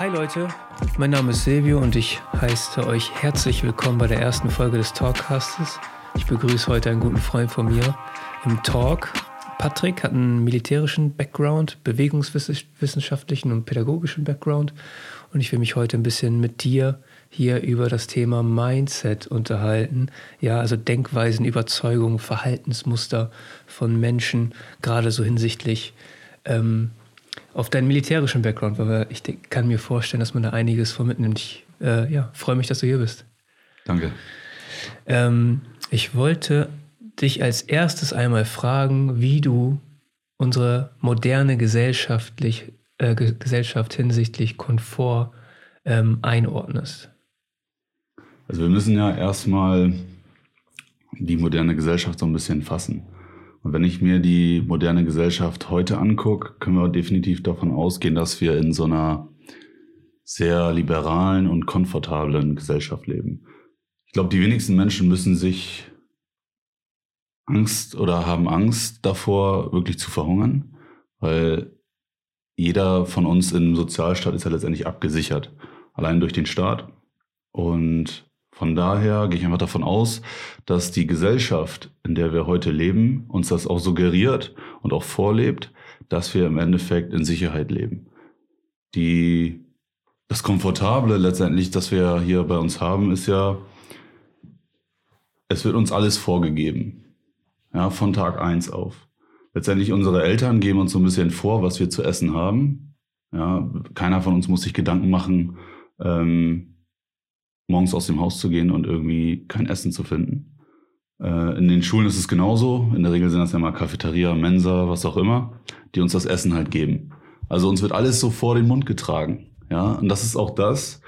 Hi Leute, mein Name ist Silvio und ich heiße euch herzlich willkommen bei der ersten Folge des Talkcastes. Ich begrüße heute einen guten Freund von mir im Talk. Patrick hat einen militärischen Background, bewegungswissenschaftlichen und pädagogischen Background und ich will mich heute ein bisschen mit dir hier über das Thema Mindset unterhalten. Ja, also Denkweisen, Überzeugungen, Verhaltensmuster von Menschen, gerade so hinsichtlich ähm, auf deinen militärischen Background, weil ich kann mir vorstellen, dass man da einiges von mitnimmt. Ich äh, ja, freue mich, dass du hier bist. Danke. Ähm, ich wollte dich als erstes einmal fragen, wie du unsere moderne gesellschaftlich, äh, Gesellschaft hinsichtlich Komfort ähm, einordnest. Also wir müssen ja erstmal die moderne Gesellschaft so ein bisschen fassen. Und wenn ich mir die moderne Gesellschaft heute angucke, können wir definitiv davon ausgehen, dass wir in so einer sehr liberalen und komfortablen Gesellschaft leben. Ich glaube, die wenigsten Menschen müssen sich Angst oder haben Angst davor, wirklich zu verhungern, weil jeder von uns im Sozialstaat ist ja letztendlich abgesichert, allein durch den Staat. Und von daher gehe ich einfach davon aus, dass die Gesellschaft, in der wir heute leben, uns das auch suggeriert und auch vorlebt, dass wir im Endeffekt in Sicherheit leben. Die, das Komfortable letztendlich, das wir hier bei uns haben, ist ja, es wird uns alles vorgegeben. Ja, von Tag eins auf. Letztendlich unsere Eltern geben uns so ein bisschen vor, was wir zu essen haben. Ja, keiner von uns muss sich Gedanken machen, ähm, morgens aus dem Haus zu gehen und irgendwie kein Essen zu finden. Äh, in den Schulen ist es genauso. In der Regel sind das ja mal Cafeteria, Mensa, was auch immer, die uns das Essen halt geben. Also uns wird alles so vor den Mund getragen. Ja, und das ist auch das,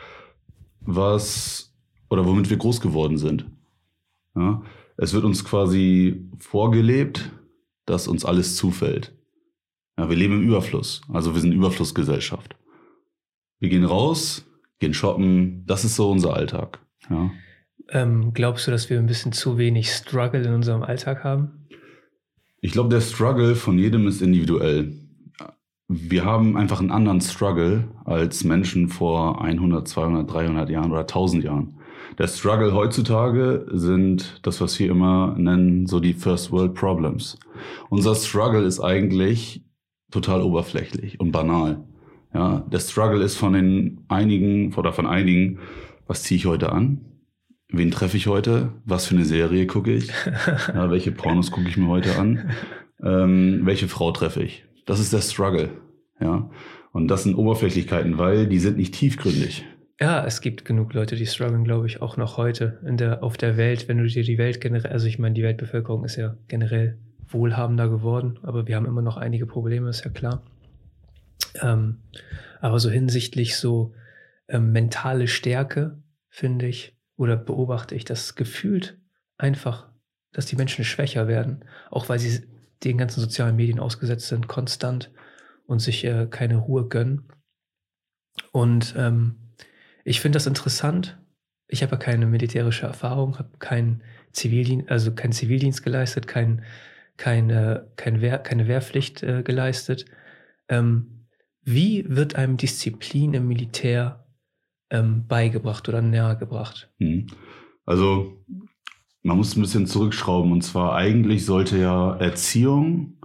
was oder womit wir groß geworden sind. Ja, es wird uns quasi vorgelebt, dass uns alles zufällt. Ja, wir leben im Überfluss. Also wir sind Überflussgesellschaft. Wir gehen raus, gehen shoppen. Das ist so unser Alltag. Ja. Ähm, glaubst du, dass wir ein bisschen zu wenig Struggle in unserem Alltag haben? Ich glaube, der Struggle von jedem ist individuell. Wir haben einfach einen anderen Struggle als Menschen vor 100, 200, 300 Jahren oder 1000 Jahren. Der Struggle heutzutage sind das, was wir immer nennen, so die First World Problems. Unser Struggle ist eigentlich total oberflächlich und banal. Ja, der Struggle ist von den einigen oder von einigen, was ziehe ich heute an? Wen treffe ich heute? Was für eine Serie gucke ich? Ja, welche Pornos gucke ich mir heute an? Ähm, welche Frau treffe ich? Das ist der Struggle. Ja. Und das sind Oberflächlichkeiten, weil die sind nicht tiefgründig. Ja, es gibt genug Leute, die strugglen, glaube ich, auch noch heute in der, auf der Welt. Wenn du dir die Welt generell, also ich meine, die Weltbevölkerung ist ja generell wohlhabender geworden, aber wir haben immer noch einige Probleme, ist ja klar. Ähm, aber so hinsichtlich so ähm, mentale Stärke, finde ich, oder beobachte ich, das gefühlt einfach, dass die Menschen schwächer werden, auch weil sie den ganzen sozialen Medien ausgesetzt sind, konstant und sich äh, keine Ruhe gönnen. Und ähm, ich finde das interessant. Ich habe ja keine militärische Erfahrung, habe keinen Zivildienst, also keinen Zivildienst geleistet, kein, keine, kein Wehr, keine Wehrpflicht äh, geleistet. Ähm, wie wird einem Disziplin im Militär ähm, beigebracht oder nähergebracht? Hm. Also man muss ein bisschen zurückschrauben. Und zwar eigentlich sollte ja Erziehung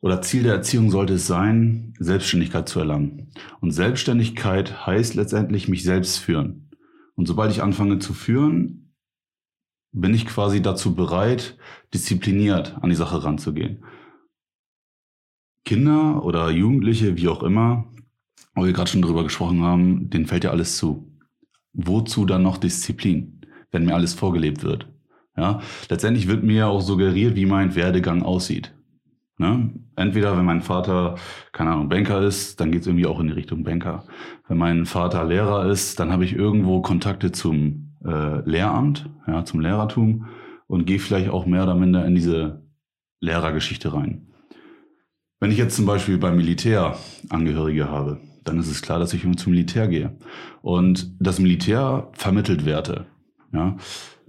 oder Ziel der Erziehung sollte es sein, Selbstständigkeit zu erlangen. Und Selbstständigkeit heißt letztendlich mich selbst führen. Und sobald ich anfange zu führen, bin ich quasi dazu bereit, diszipliniert an die Sache ranzugehen. Kinder oder Jugendliche, wie auch immer, wo wir gerade schon drüber gesprochen haben, denen fällt ja alles zu. Wozu dann noch Disziplin, wenn mir alles vorgelebt wird? Ja, letztendlich wird mir auch suggeriert, wie mein Werdegang aussieht. Ne? Entweder wenn mein Vater, keine Ahnung, Banker ist, dann geht es irgendwie auch in die Richtung Banker. Wenn mein Vater Lehrer ist, dann habe ich irgendwo Kontakte zum äh, Lehramt, ja, zum Lehrertum und gehe vielleicht auch mehr oder minder in diese Lehrergeschichte rein. Wenn ich jetzt zum Beispiel beim Militär Angehörige habe, dann ist es klar, dass ich zum Militär gehe. Und das Militär vermittelt Werte. Ja?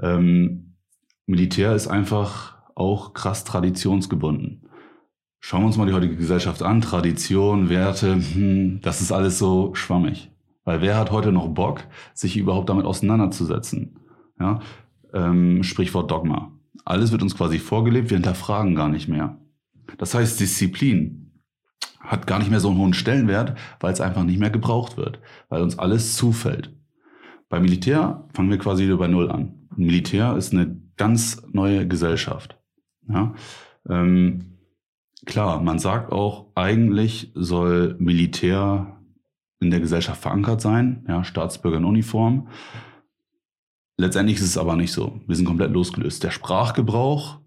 Ähm, Militär ist einfach auch krass traditionsgebunden. Schauen wir uns mal die heutige Gesellschaft an. Tradition, Werte, hm, das ist alles so schwammig. Weil wer hat heute noch Bock, sich überhaupt damit auseinanderzusetzen? Ja? Ähm, Sprichwort Dogma. Alles wird uns quasi vorgelebt, wir hinterfragen gar nicht mehr. Das heißt, Disziplin hat gar nicht mehr so einen hohen Stellenwert, weil es einfach nicht mehr gebraucht wird, weil uns alles zufällt. Beim Militär fangen wir quasi wieder bei Null an. Militär ist eine ganz neue Gesellschaft. Ja? Ähm, klar, man sagt auch, eigentlich soll Militär in der Gesellschaft verankert sein, ja, Staatsbürger in Uniform. Letztendlich ist es aber nicht so. Wir sind komplett losgelöst. Der Sprachgebrauch,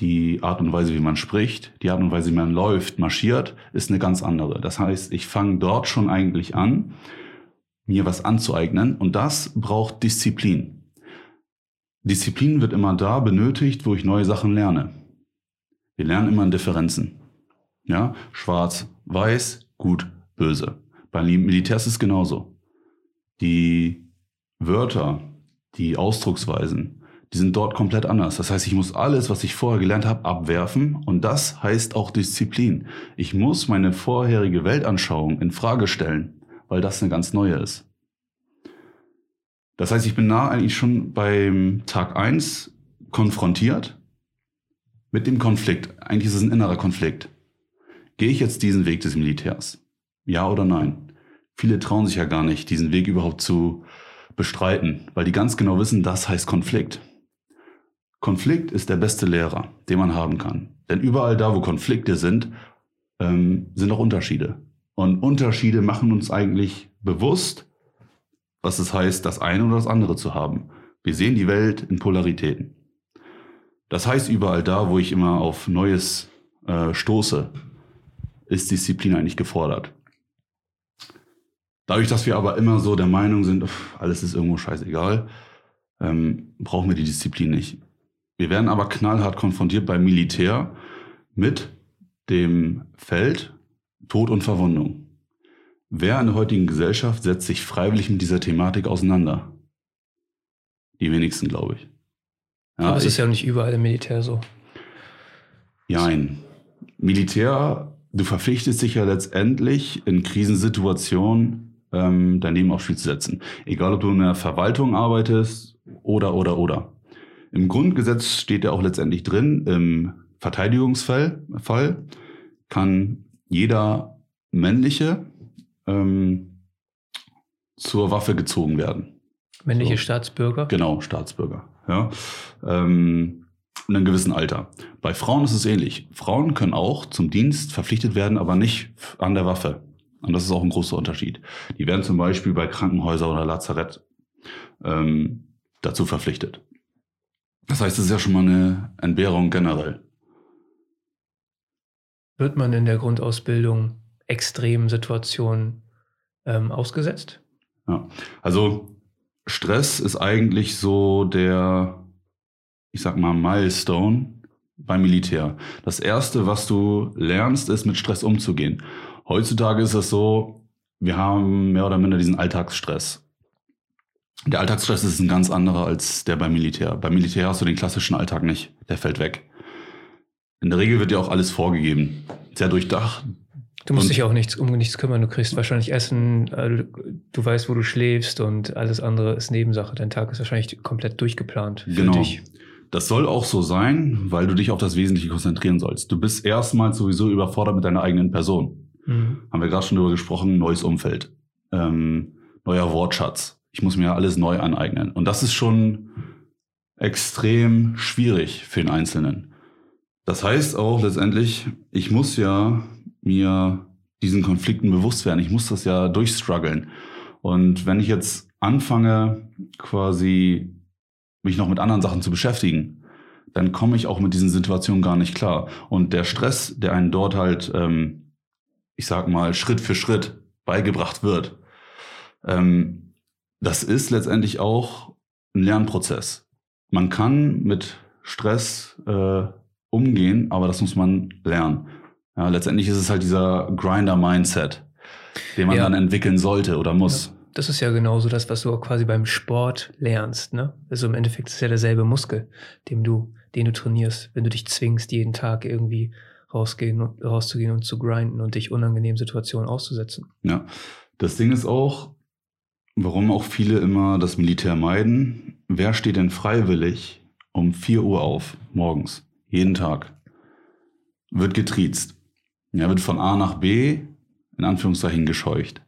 die Art und Weise, wie man spricht, die Art und Weise, wie man läuft, marschiert, ist eine ganz andere. Das heißt, ich fange dort schon eigentlich an, mir was anzueignen und das braucht Disziplin. Disziplin wird immer da benötigt, wo ich neue Sachen lerne. Wir lernen immer in Differenzen. Ja, schwarz, weiß, gut, böse. Bei Militärs ist es genauso. Die Wörter, die Ausdrucksweisen, die sind dort komplett anders. Das heißt, ich muss alles, was ich vorher gelernt habe, abwerfen und das heißt auch Disziplin. Ich muss meine vorherige Weltanschauung in Frage stellen, weil das eine ganz neue ist. Das heißt, ich bin nah eigentlich schon beim Tag eins konfrontiert mit dem Konflikt. Eigentlich ist es ein innerer Konflikt. Gehe ich jetzt diesen Weg des Militärs? Ja oder nein? Viele trauen sich ja gar nicht, diesen Weg überhaupt zu bestreiten, weil die ganz genau wissen, das heißt Konflikt. Konflikt ist der beste Lehrer, den man haben kann. Denn überall da, wo Konflikte sind, ähm, sind auch Unterschiede. Und Unterschiede machen uns eigentlich bewusst, was es heißt, das eine oder das andere zu haben. Wir sehen die Welt in Polaritäten. Das heißt, überall da, wo ich immer auf Neues äh, stoße, ist Disziplin eigentlich gefordert. Dadurch, dass wir aber immer so der Meinung sind, alles ist irgendwo scheißegal, ähm, brauchen wir die Disziplin nicht. Wir werden aber knallhart konfrontiert beim Militär mit dem Feld Tod und Verwundung. Wer in der heutigen Gesellschaft setzt sich freiwillig mit dieser Thematik auseinander? Die wenigsten, glaube ich. Ja, aber es ist ja nicht überall im Militär so. Nein. Militär, du verpflichtest dich ja letztendlich in Krisensituationen ähm, dein Leben aufs Spiel zu setzen. Egal, ob du in der Verwaltung arbeitest oder, oder, oder. Im Grundgesetz steht ja auch letztendlich drin, im Verteidigungsfall Fall kann jeder männliche ähm, zur Waffe gezogen werden. Männliche so. Staatsbürger? Genau, Staatsbürger. Ja. Ähm, in einem gewissen Alter. Bei Frauen ist es ähnlich. Frauen können auch zum Dienst verpflichtet werden, aber nicht an der Waffe. Und das ist auch ein großer Unterschied. Die werden zum Beispiel bei Krankenhäusern oder Lazarett ähm, dazu verpflichtet. Das heißt, es ist ja schon mal eine Entbehrung generell. Wird man in der Grundausbildung extremen Situationen ähm, ausgesetzt? Ja, also Stress ist eigentlich so der, ich sag mal, Milestone beim Militär. Das erste, was du lernst, ist mit Stress umzugehen. Heutzutage ist es so, wir haben mehr oder minder diesen Alltagsstress. Der Alltagsstress ist ein ganz anderer als der beim Militär. Beim Militär hast du den klassischen Alltag nicht. Der fällt weg. In der Regel wird dir auch alles vorgegeben. Sehr durchdacht. Du musst und dich auch nichts, um nichts kümmern. Du kriegst wahrscheinlich Essen, äh, du weißt, wo du schläfst und alles andere ist Nebensache. Dein Tag ist wahrscheinlich komplett durchgeplant für genau. dich. Das soll auch so sein, weil du dich auf das Wesentliche konzentrieren sollst. Du bist erstmal sowieso überfordert mit deiner eigenen Person. Mhm. Haben wir gerade schon darüber gesprochen, neues Umfeld, ähm, neuer Wortschatz. Ich muss mir alles neu aneignen. Und das ist schon extrem schwierig für den Einzelnen. Das heißt auch letztendlich, ich muss ja mir diesen Konflikten bewusst werden. Ich muss das ja durchstruggeln. Und wenn ich jetzt anfange, quasi mich noch mit anderen Sachen zu beschäftigen, dann komme ich auch mit diesen Situationen gar nicht klar. Und der Stress, der einen dort halt ähm, ich sag mal, Schritt für Schritt beigebracht wird. Ähm, das ist letztendlich auch ein Lernprozess. Man kann mit Stress äh, umgehen, aber das muss man lernen. Ja, letztendlich ist es halt dieser Grinder-Mindset, den man ja. dann entwickeln sollte oder muss. Ja, das ist ja genauso das, was du quasi beim Sport lernst. Ne? Also im Endeffekt ist es ja derselbe Muskel, dem du, den du trainierst, wenn du dich zwingst, jeden Tag irgendwie rausgehen, rauszugehen und zu grinden und dich unangenehmen Situationen auszusetzen. Ja, das Ding ist auch, warum auch viele immer das Militär meiden. Wer steht denn freiwillig um 4 Uhr auf, morgens, jeden Tag? Wird getriezt. Ja, wird von A nach B in Anführungszeichen gescheucht.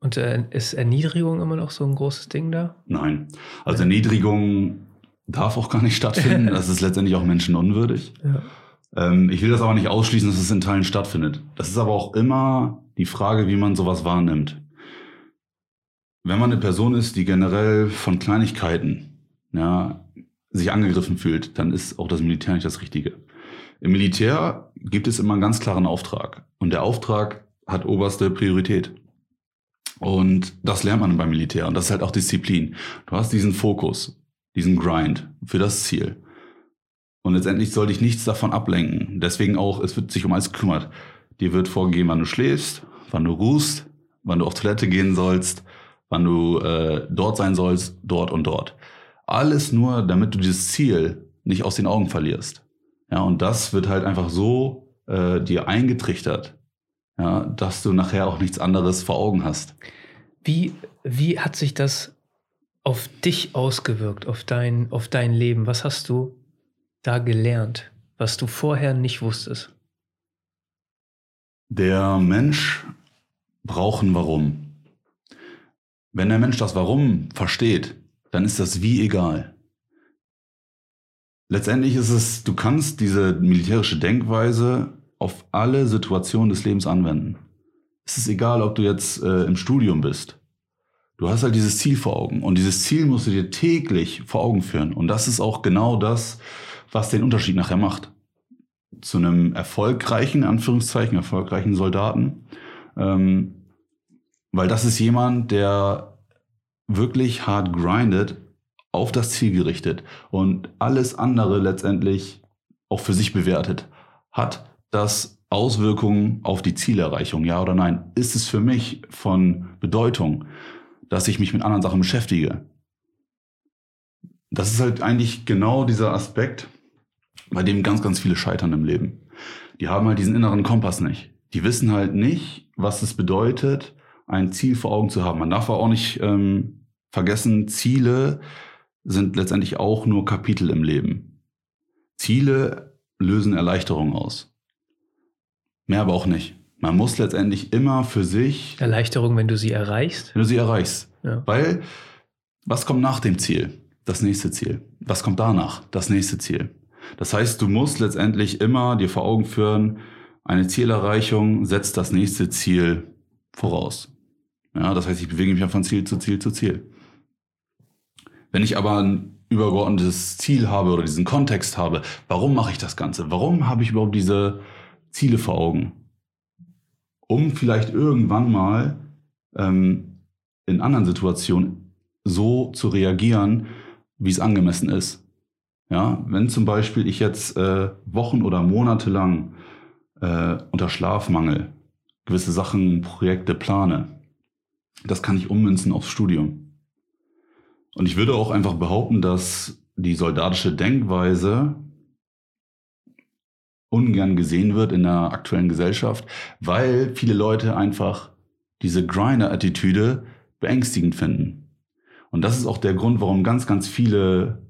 Und äh, ist Erniedrigung immer noch so ein großes Ding da? Nein. Also Erniedrigung darf auch gar nicht stattfinden. Das ist letztendlich auch menschenunwürdig. Ja. Ähm, ich will das aber nicht ausschließen, dass es in Teilen stattfindet. Das ist aber auch immer die Frage, wie man sowas wahrnimmt. Wenn man eine Person ist, die generell von Kleinigkeiten ja, sich angegriffen fühlt, dann ist auch das Militär nicht das Richtige. Im Militär gibt es immer einen ganz klaren Auftrag. Und der Auftrag hat oberste Priorität. Und das lernt man beim Militär. Und das ist halt auch Disziplin. Du hast diesen Fokus, diesen Grind für das Ziel. Und letztendlich soll dich nichts davon ablenken. Deswegen auch, es wird sich um alles gekümmert. Dir wird vorgegeben, wann du schläfst, wann du ruhst, wann du auf Toilette gehen sollst, wann du äh, dort sein sollst, dort und dort. Alles nur, damit du dieses Ziel nicht aus den Augen verlierst. Ja, und das wird halt einfach so äh, dir eingetrichtert, ja, dass du nachher auch nichts anderes vor Augen hast. Wie, wie hat sich das auf dich ausgewirkt, auf dein, auf dein Leben? Was hast du da gelernt, was du vorher nicht wusstest? Der Mensch braucht ein Warum. Wenn der Mensch das Warum versteht, dann ist das wie egal. Letztendlich ist es, du kannst diese militärische Denkweise auf alle Situationen des Lebens anwenden. Es ist egal, ob du jetzt äh, im Studium bist. Du hast halt dieses Ziel vor Augen und dieses Ziel musst du dir täglich vor Augen führen. Und das ist auch genau das, was den Unterschied nachher macht. Zu einem erfolgreichen, Anführungszeichen, erfolgreichen Soldaten. Ähm, weil das ist jemand, der wirklich hart grindet, auf das Ziel gerichtet und alles andere letztendlich auch für sich bewertet. Hat das Auswirkungen auf die Zielerreichung, ja oder nein? Ist es für mich von Bedeutung, dass ich mich mit anderen Sachen beschäftige? Das ist halt eigentlich genau dieser Aspekt, bei dem ganz, ganz viele scheitern im Leben. Die haben halt diesen inneren Kompass nicht. Die wissen halt nicht, was es bedeutet, ein Ziel vor Augen zu haben. Man darf auch nicht ähm, vergessen, Ziele sind letztendlich auch nur Kapitel im Leben. Ziele lösen Erleichterung aus. Mehr aber auch nicht. Man muss letztendlich immer für sich. Erleichterung, wenn du sie erreichst? Wenn du sie erreichst. Ja. Weil, was kommt nach dem Ziel? Das nächste Ziel. Was kommt danach? Das nächste Ziel. Das heißt, du musst letztendlich immer dir vor Augen führen, eine Zielerreichung setzt das nächste Ziel voraus. Ja, das heißt, ich bewege mich von Ziel zu Ziel zu Ziel. Wenn ich aber ein übergeordnetes Ziel habe oder diesen Kontext habe, warum mache ich das Ganze? Warum habe ich überhaupt diese Ziele vor Augen? Um vielleicht irgendwann mal ähm, in anderen Situationen so zu reagieren, wie es angemessen ist. Ja, wenn zum Beispiel ich jetzt äh, Wochen oder Monate lang äh, unter Schlafmangel gewisse Sachen, Projekte plane, das kann ich ummünzen aufs Studium. Und ich würde auch einfach behaupten, dass die soldatische Denkweise ungern gesehen wird in der aktuellen Gesellschaft, weil viele Leute einfach diese Grinder-Attitüde beängstigend finden. Und das ist auch der Grund, warum ganz, ganz viele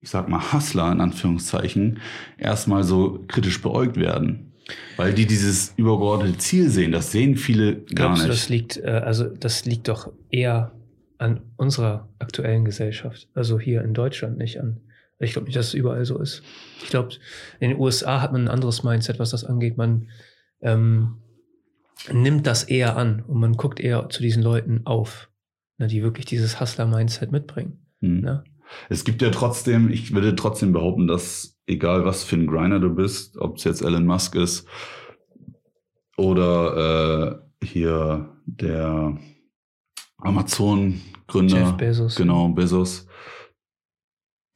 ich sag mal, Hustler in Anführungszeichen erstmal so kritisch beäugt werden. Weil die dieses übergeordnete Ziel sehen, das sehen viele gar Glaubst nicht. Du, das liegt, äh, also das liegt doch eher an unserer aktuellen Gesellschaft. Also hier in Deutschland nicht an. Ich glaube nicht, dass es überall so ist. Ich glaube, in den USA hat man ein anderes Mindset, was das angeht. Man ähm, nimmt das eher an und man guckt eher zu diesen Leuten auf, ne, die wirklich dieses Hustler-Mindset mitbringen. Hm. Ne? Es gibt ja trotzdem, ich würde trotzdem behaupten, dass egal was für ein Grinder du bist, ob es jetzt Elon Musk ist oder äh, hier der Amazon-Gründer, Jeff Bezos. genau, Bezos,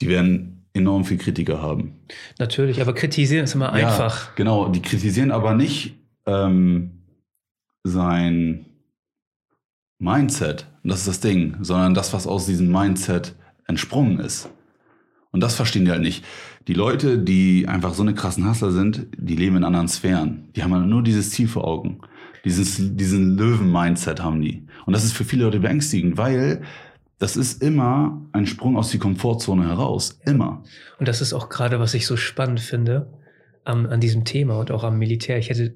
die werden enorm viel Kritiker haben. Natürlich, aber kritisieren ist immer Ja, einfach. Genau, die kritisieren aber nicht ähm, sein Mindset, und das ist das Ding, sondern das, was aus diesem Mindset entsprungen ist. Und das verstehen die halt nicht. Die Leute, die einfach so eine krassen Hustler sind, die leben in anderen Sphären. Die haben halt nur dieses Ziel vor Augen. Dieses, diesen Löwen-Mindset haben die. Und das ist für viele Leute beängstigend, weil das ist immer ein Sprung aus die Komfortzone heraus. Immer. Und das ist auch gerade, was ich so spannend finde am, an diesem Thema und auch am Militär. Ich hätte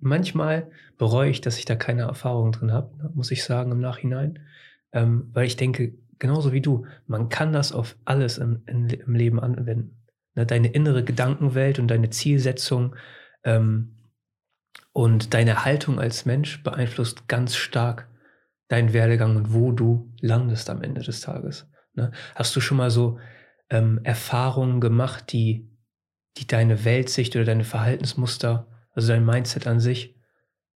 manchmal bereue ich, dass ich da keine Erfahrung drin habe, muss ich sagen, im Nachhinein. Ähm, weil ich denke, genauso wie du, man kann das auf alles im, im Leben anwenden. Ne, deine innere Gedankenwelt und deine Zielsetzung ähm, und deine Haltung als Mensch beeinflusst ganz stark deinen Werdegang und wo du landest am Ende des Tages. Ne? Hast du schon mal so ähm, Erfahrungen gemacht, die, die deine Weltsicht oder deine Verhaltensmuster, also dein Mindset an sich,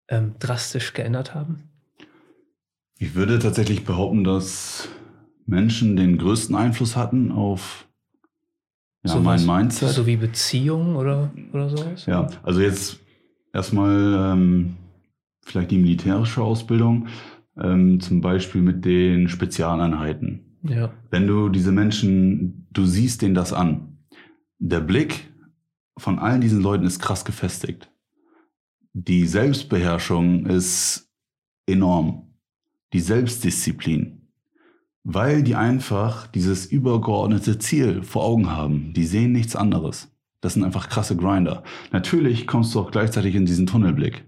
ähm, drastisch geändert haben? Ich würde tatsächlich behaupten, dass Menschen den größten Einfluss hatten auf ja, so mein Mindset. So wie Beziehungen oder, oder sowas? Ja, also jetzt erstmal ähm, vielleicht die militärische Ausbildung, ähm, zum Beispiel mit den Spezialeinheiten. Ja. Wenn du diese Menschen, du siehst denen das an. Der Blick von allen diesen Leuten ist krass gefestigt. Die Selbstbeherrschung ist enorm. Die Selbstdisziplin. Weil die einfach dieses übergeordnete Ziel vor Augen haben. Die sehen nichts anderes. Das sind einfach krasse Grinder. Natürlich kommst du auch gleichzeitig in diesen Tunnelblick.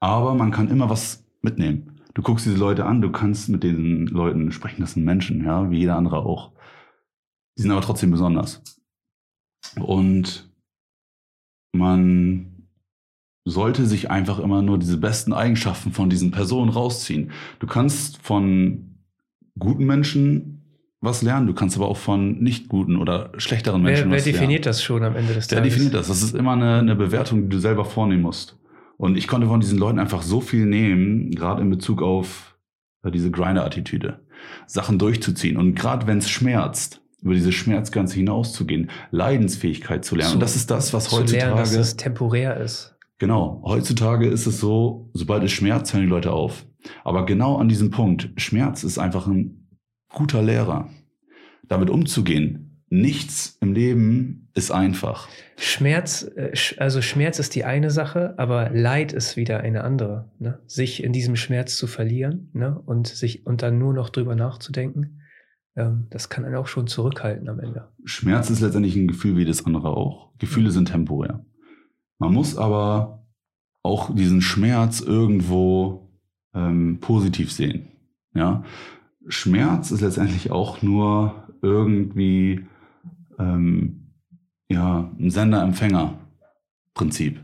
Aber man kann immer was mitnehmen. Du guckst diese Leute an, du kannst mit den Leuten sprechen, das sind Menschen, ja, wie jeder andere auch. Die sind aber trotzdem besonders. Und man sollte sich einfach immer nur diese besten Eigenschaften von diesen Personen rausziehen. Du kannst von guten Menschen was lernen, du kannst aber auch von nicht guten oder schlechteren Menschen wer, wer was lernen. definiert das schon am Ende des Wer Tages? definiert das? Das ist immer eine, eine Bewertung, die du selber vornehmen musst. Und ich konnte von diesen Leuten einfach so viel nehmen, gerade in Bezug auf äh, diese Grinder-Attitüde. Sachen durchzuziehen. Und gerade wenn es schmerzt, über diese Schmerzgrenze hinauszugehen, Leidensfähigkeit zu lernen. Zu- Und das ist das, was Zu lernen, dass heutzutage. es temporär ist. Genau, heutzutage ist es so, sobald es schmerzt, hören die Leute auf. Aber genau an diesem Punkt, Schmerz ist einfach ein guter Lehrer. Damit umzugehen, nichts im Leben ist einfach. Schmerz, äh, also Schmerz ist die eine Sache, aber Leid ist wieder eine andere. Ne? Sich in diesem Schmerz zu verlieren ne? und sich und dann nur noch drüber nachzudenken, ähm, das kann einen auch schon zurückhalten am Ende. Schmerz ist letztendlich ein Gefühl wie das andere auch. Gefühle sind temporär. Man muss aber auch diesen Schmerz irgendwo ähm, positiv sehen. Ja? Schmerz ist letztendlich auch nur irgendwie ähm, ja, ein Sender-Empfänger-Prinzip.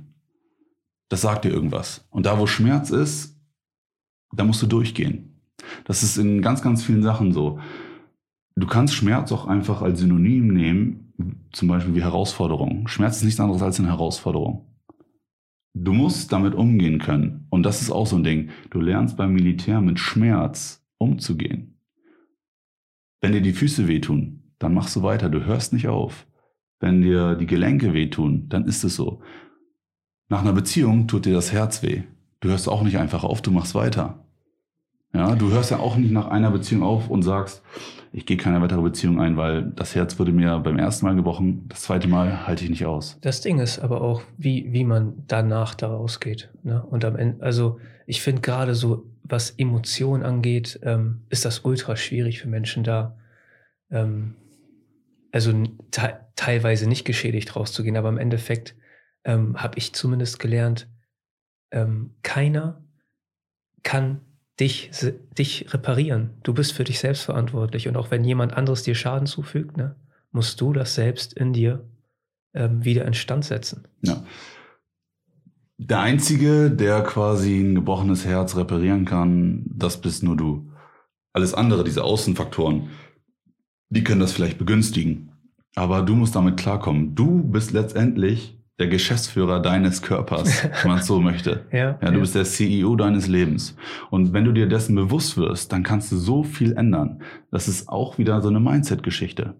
Das sagt dir irgendwas. Und da, wo Schmerz ist, da musst du durchgehen. Das ist in ganz, ganz vielen Sachen so. Du kannst Schmerz auch einfach als Synonym nehmen, zum Beispiel wie Herausforderung. Schmerz ist nichts anderes als eine Herausforderung. Du musst damit umgehen können. Und das ist auch so ein Ding. Du lernst beim Militär mit Schmerz umzugehen. Wenn dir die Füße wehtun, dann machst du weiter. Du hörst nicht auf. Wenn dir die Gelenke wehtun, dann ist es so. Nach einer Beziehung tut dir das Herz weh. Du hörst auch nicht einfach auf, du machst weiter. Ja, du hörst ja auch nicht nach einer Beziehung auf und sagst, ich gehe keine weitere Beziehung ein, weil das Herz wurde mir beim ersten Mal gebrochen, das zweite Mal halte ich nicht aus. Das Ding ist aber auch, wie, wie man danach da rausgeht. Ne? Und am Ende, also ich finde gerade so, was Emotionen angeht, ähm, ist das ultra schwierig für Menschen da, ähm, also te teilweise nicht geschädigt rauszugehen, aber im Endeffekt ähm, habe ich zumindest gelernt, ähm, keiner kann dich, dich reparieren. Du bist für dich selbst verantwortlich. Und auch wenn jemand anderes dir Schaden zufügt, ne, musst du das selbst in dir ähm, wieder instand setzen. Ja. Der Einzige, der quasi ein gebrochenes Herz reparieren kann, das bist nur du. Alles andere, diese Außenfaktoren, die können das vielleicht begünstigen. Aber du musst damit klarkommen. Du bist letztendlich der Geschäftsführer deines Körpers, wenn man es so möchte. Ja, Ja, du bist der CEO deines Lebens. Und wenn du dir dessen bewusst wirst, dann kannst du so viel ändern. Das ist auch wieder so eine Mindset-Geschichte.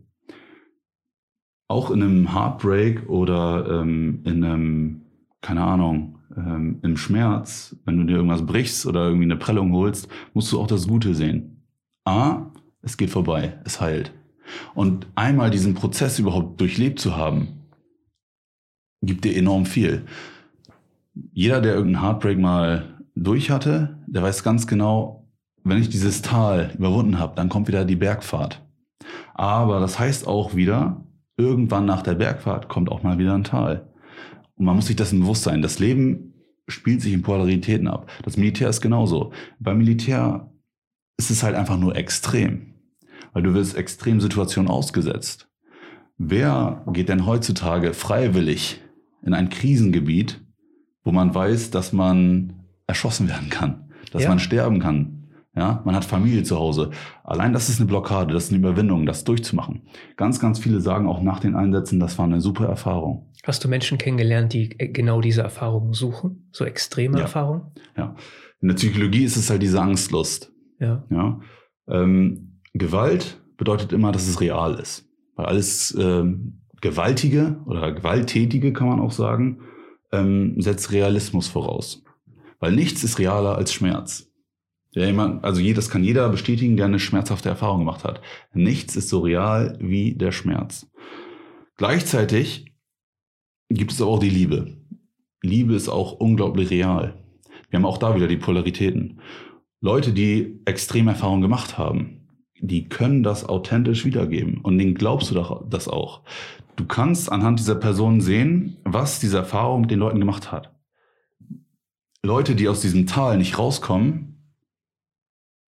Auch in einem Heartbreak oder ähm, in einem, keine Ahnung, ähm, im Schmerz, wenn du dir irgendwas brichst oder irgendwie eine Prellung holst, musst du auch das Gute sehen. A, es geht vorbei, es heilt. Und einmal diesen Prozess überhaupt durchlebt zu haben, gibt dir enorm viel jeder, der irgendeinen Heartbreak mal durch hatte, der weiß ganz genau, wenn ich dieses Tal überwunden habe, dann kommt wieder die Bergfahrt. Aber das heißt auch wieder, irgendwann nach der Bergfahrt kommt auch mal wieder ein Tal. Und man muss sich dessen bewusst sein. Das Leben spielt sich in Polaritäten ab. Das Militär ist genauso. Beim Militär ist es halt einfach nur extrem. Weil du wirst Extremsituationen ausgesetzt. Wer geht denn heutzutage freiwillig in ein Krisengebiet, wo man weiß, dass man erschossen werden kann, dass ja. man sterben kann, ja, man hat Familie zu Hause. Allein das ist eine Blockade, das ist eine Überwindung, das durchzumachen. Ganz, ganz viele sagen auch nach den Einsätzen, das war eine super Erfahrung. Hast du Menschen kennengelernt, die genau diese Erfahrungen suchen? So extreme ja. Erfahrungen? Ja. In der Psychologie ist es halt diese Angstlust. Ja. ja? Ähm, Gewalt bedeutet immer, dass es real ist. Weil alles ähm, Gewaltige oder Gewalttätige, kann man auch sagen, ähm, setzt Realismus voraus. Weil nichts ist realer als Schmerz. Ja, jemand, also das kann jeder bestätigen, der eine schmerzhafte Erfahrung gemacht hat. Nichts ist so real wie der Schmerz. Gleichzeitig gibt es aber auch die Liebe. Liebe ist auch unglaublich real. Wir haben auch da wieder die Polaritäten. Leute, die Extremerfahrungen gemacht haben, die können das authentisch wiedergeben. Und denen glaubst du das auch. Du kannst anhand dieser Person sehen, was diese Erfahrung mit den Leuten gemacht hat. Leute, die aus diesem Tal nicht rauskommen,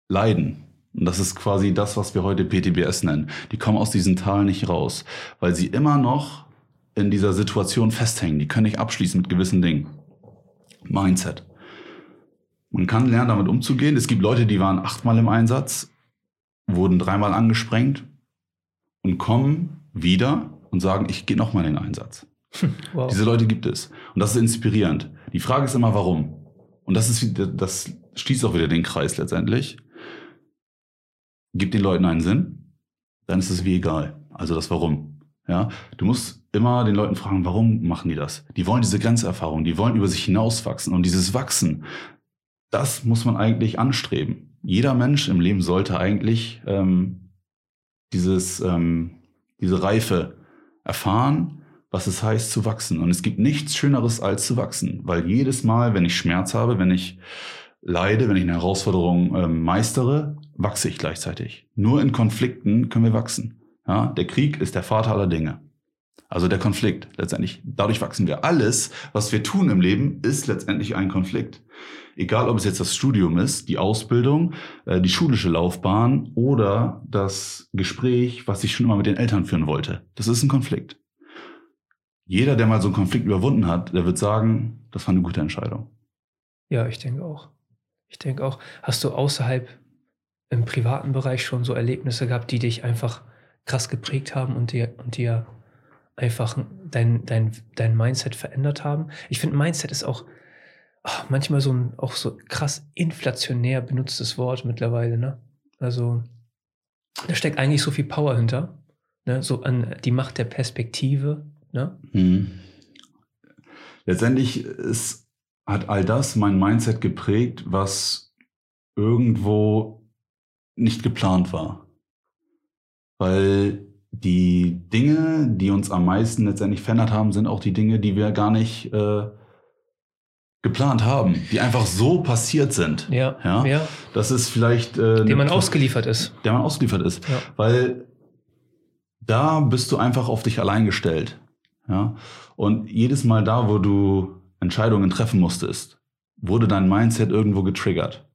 leiden. Und das ist quasi das, was wir heute PTBS nennen. Die kommen aus diesen Talen nicht raus, weil sie immer noch in dieser Situation festhängen. Die können nicht abschließen mit gewissen Dingen. Mindset. Man kann lernen, damit umzugehen. Es gibt Leute, die waren achtmal im Einsatz, wurden dreimal angesprengt und kommen wieder und sagen, ich gehe nochmal in den Einsatz. Wow. Diese Leute gibt es. Und das ist inspirierend. Die Frage ist immer, warum? Und das ist, das schließt auch wieder den Kreis letztendlich gibt den Leuten einen Sinn, dann ist es wie egal. Also das Warum. Ja, du musst immer den Leuten fragen, warum machen die das? Die wollen diese Grenzerfahrung, die wollen über sich hinauswachsen und dieses Wachsen, das muss man eigentlich anstreben. Jeder Mensch im Leben sollte eigentlich ähm, dieses, ähm, diese Reife erfahren, was es heißt zu wachsen. Und es gibt nichts Schöneres als zu wachsen, weil jedes Mal, wenn ich Schmerz habe, wenn ich leide, wenn ich eine Herausforderung ähm, meistere, wachse ich gleichzeitig. Nur in Konflikten können wir wachsen. Ja, der Krieg ist der Vater aller Dinge. Also der Konflikt letztendlich. Dadurch wachsen wir. Alles, was wir tun im Leben, ist letztendlich ein Konflikt. Egal, ob es jetzt das Studium ist, die Ausbildung, äh, die schulische Laufbahn oder das Gespräch, was ich schon immer mit den Eltern führen wollte. Das ist ein Konflikt. Jeder, der mal so einen Konflikt überwunden hat, der wird sagen, das war eine gute Entscheidung. Ja, ich denke auch. Ich denke auch. Hast du außerhalb im privaten Bereich schon so Erlebnisse gehabt, die dich einfach krass geprägt haben und dir, und dir einfach dein, dein, dein Mindset verändert haben? Ich finde, Mindset ist auch ach, manchmal so ein auch so krass inflationär benutztes Wort mittlerweile, ne? Also, da steckt eigentlich so viel Power hinter, ne? So an die Macht der Perspektive, ne? Hm. Letztendlich ist, hat all das mein Mindset geprägt, was irgendwo nicht geplant war. Weil die Dinge, die uns am meisten letztendlich verändert haben, sind auch die Dinge, die wir gar nicht äh, geplant haben, die einfach so passiert sind. Ja. ja? ja. Das ist vielleicht. Äh, dem man ausgeliefert ist. Der man ausgeliefert ist. Ja. Weil da bist du einfach auf dich allein gestellt. Ja. Und jedes Mal da, wo du Entscheidungen treffen musstest, wurde dein Mindset irgendwo getriggert.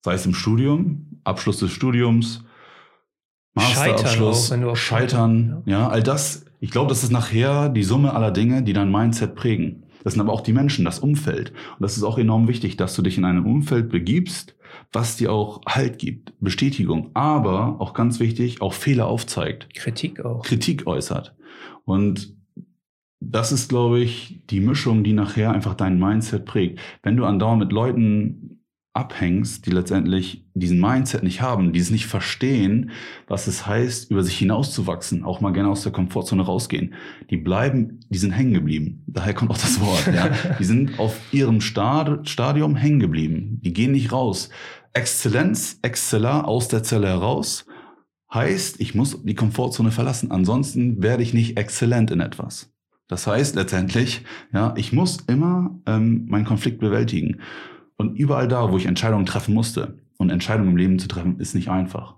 Sei es im Studium, Abschluss des Studiums, Masterabschluss, Scheitern, Scheitern ja. ja, all das. Ich glaube, das ist nachher die Summe aller Dinge, die dein Mindset prägen. Das sind aber auch die Menschen, das Umfeld. Und das ist auch enorm wichtig, dass du dich in einem Umfeld begibst, was dir auch Halt gibt, Bestätigung, aber auch ganz wichtig, auch Fehler aufzeigt. Kritik auch. Kritik äußert. Und das ist, glaube ich, die Mischung, die nachher einfach dein Mindset prägt. Wenn du andauernd mit Leuten abhängst, die letztendlich diesen Mindset nicht haben, die es nicht verstehen, was es heißt, über sich hinauszuwachsen, auch mal gerne aus der Komfortzone rausgehen. Die bleiben, die sind hängen geblieben. Daher kommt auch das Wort. ja. Die sind auf ihrem Stadium hängen geblieben. Die gehen nicht raus. Exzellenz, Exceller aus der Zelle heraus heißt, ich muss die Komfortzone verlassen. Ansonsten werde ich nicht exzellent in etwas. Das heißt letztendlich, ja, ich muss immer ähm, meinen Konflikt bewältigen. Und überall da, wo ich Entscheidungen treffen musste, und Entscheidungen im Leben zu treffen, ist nicht einfach.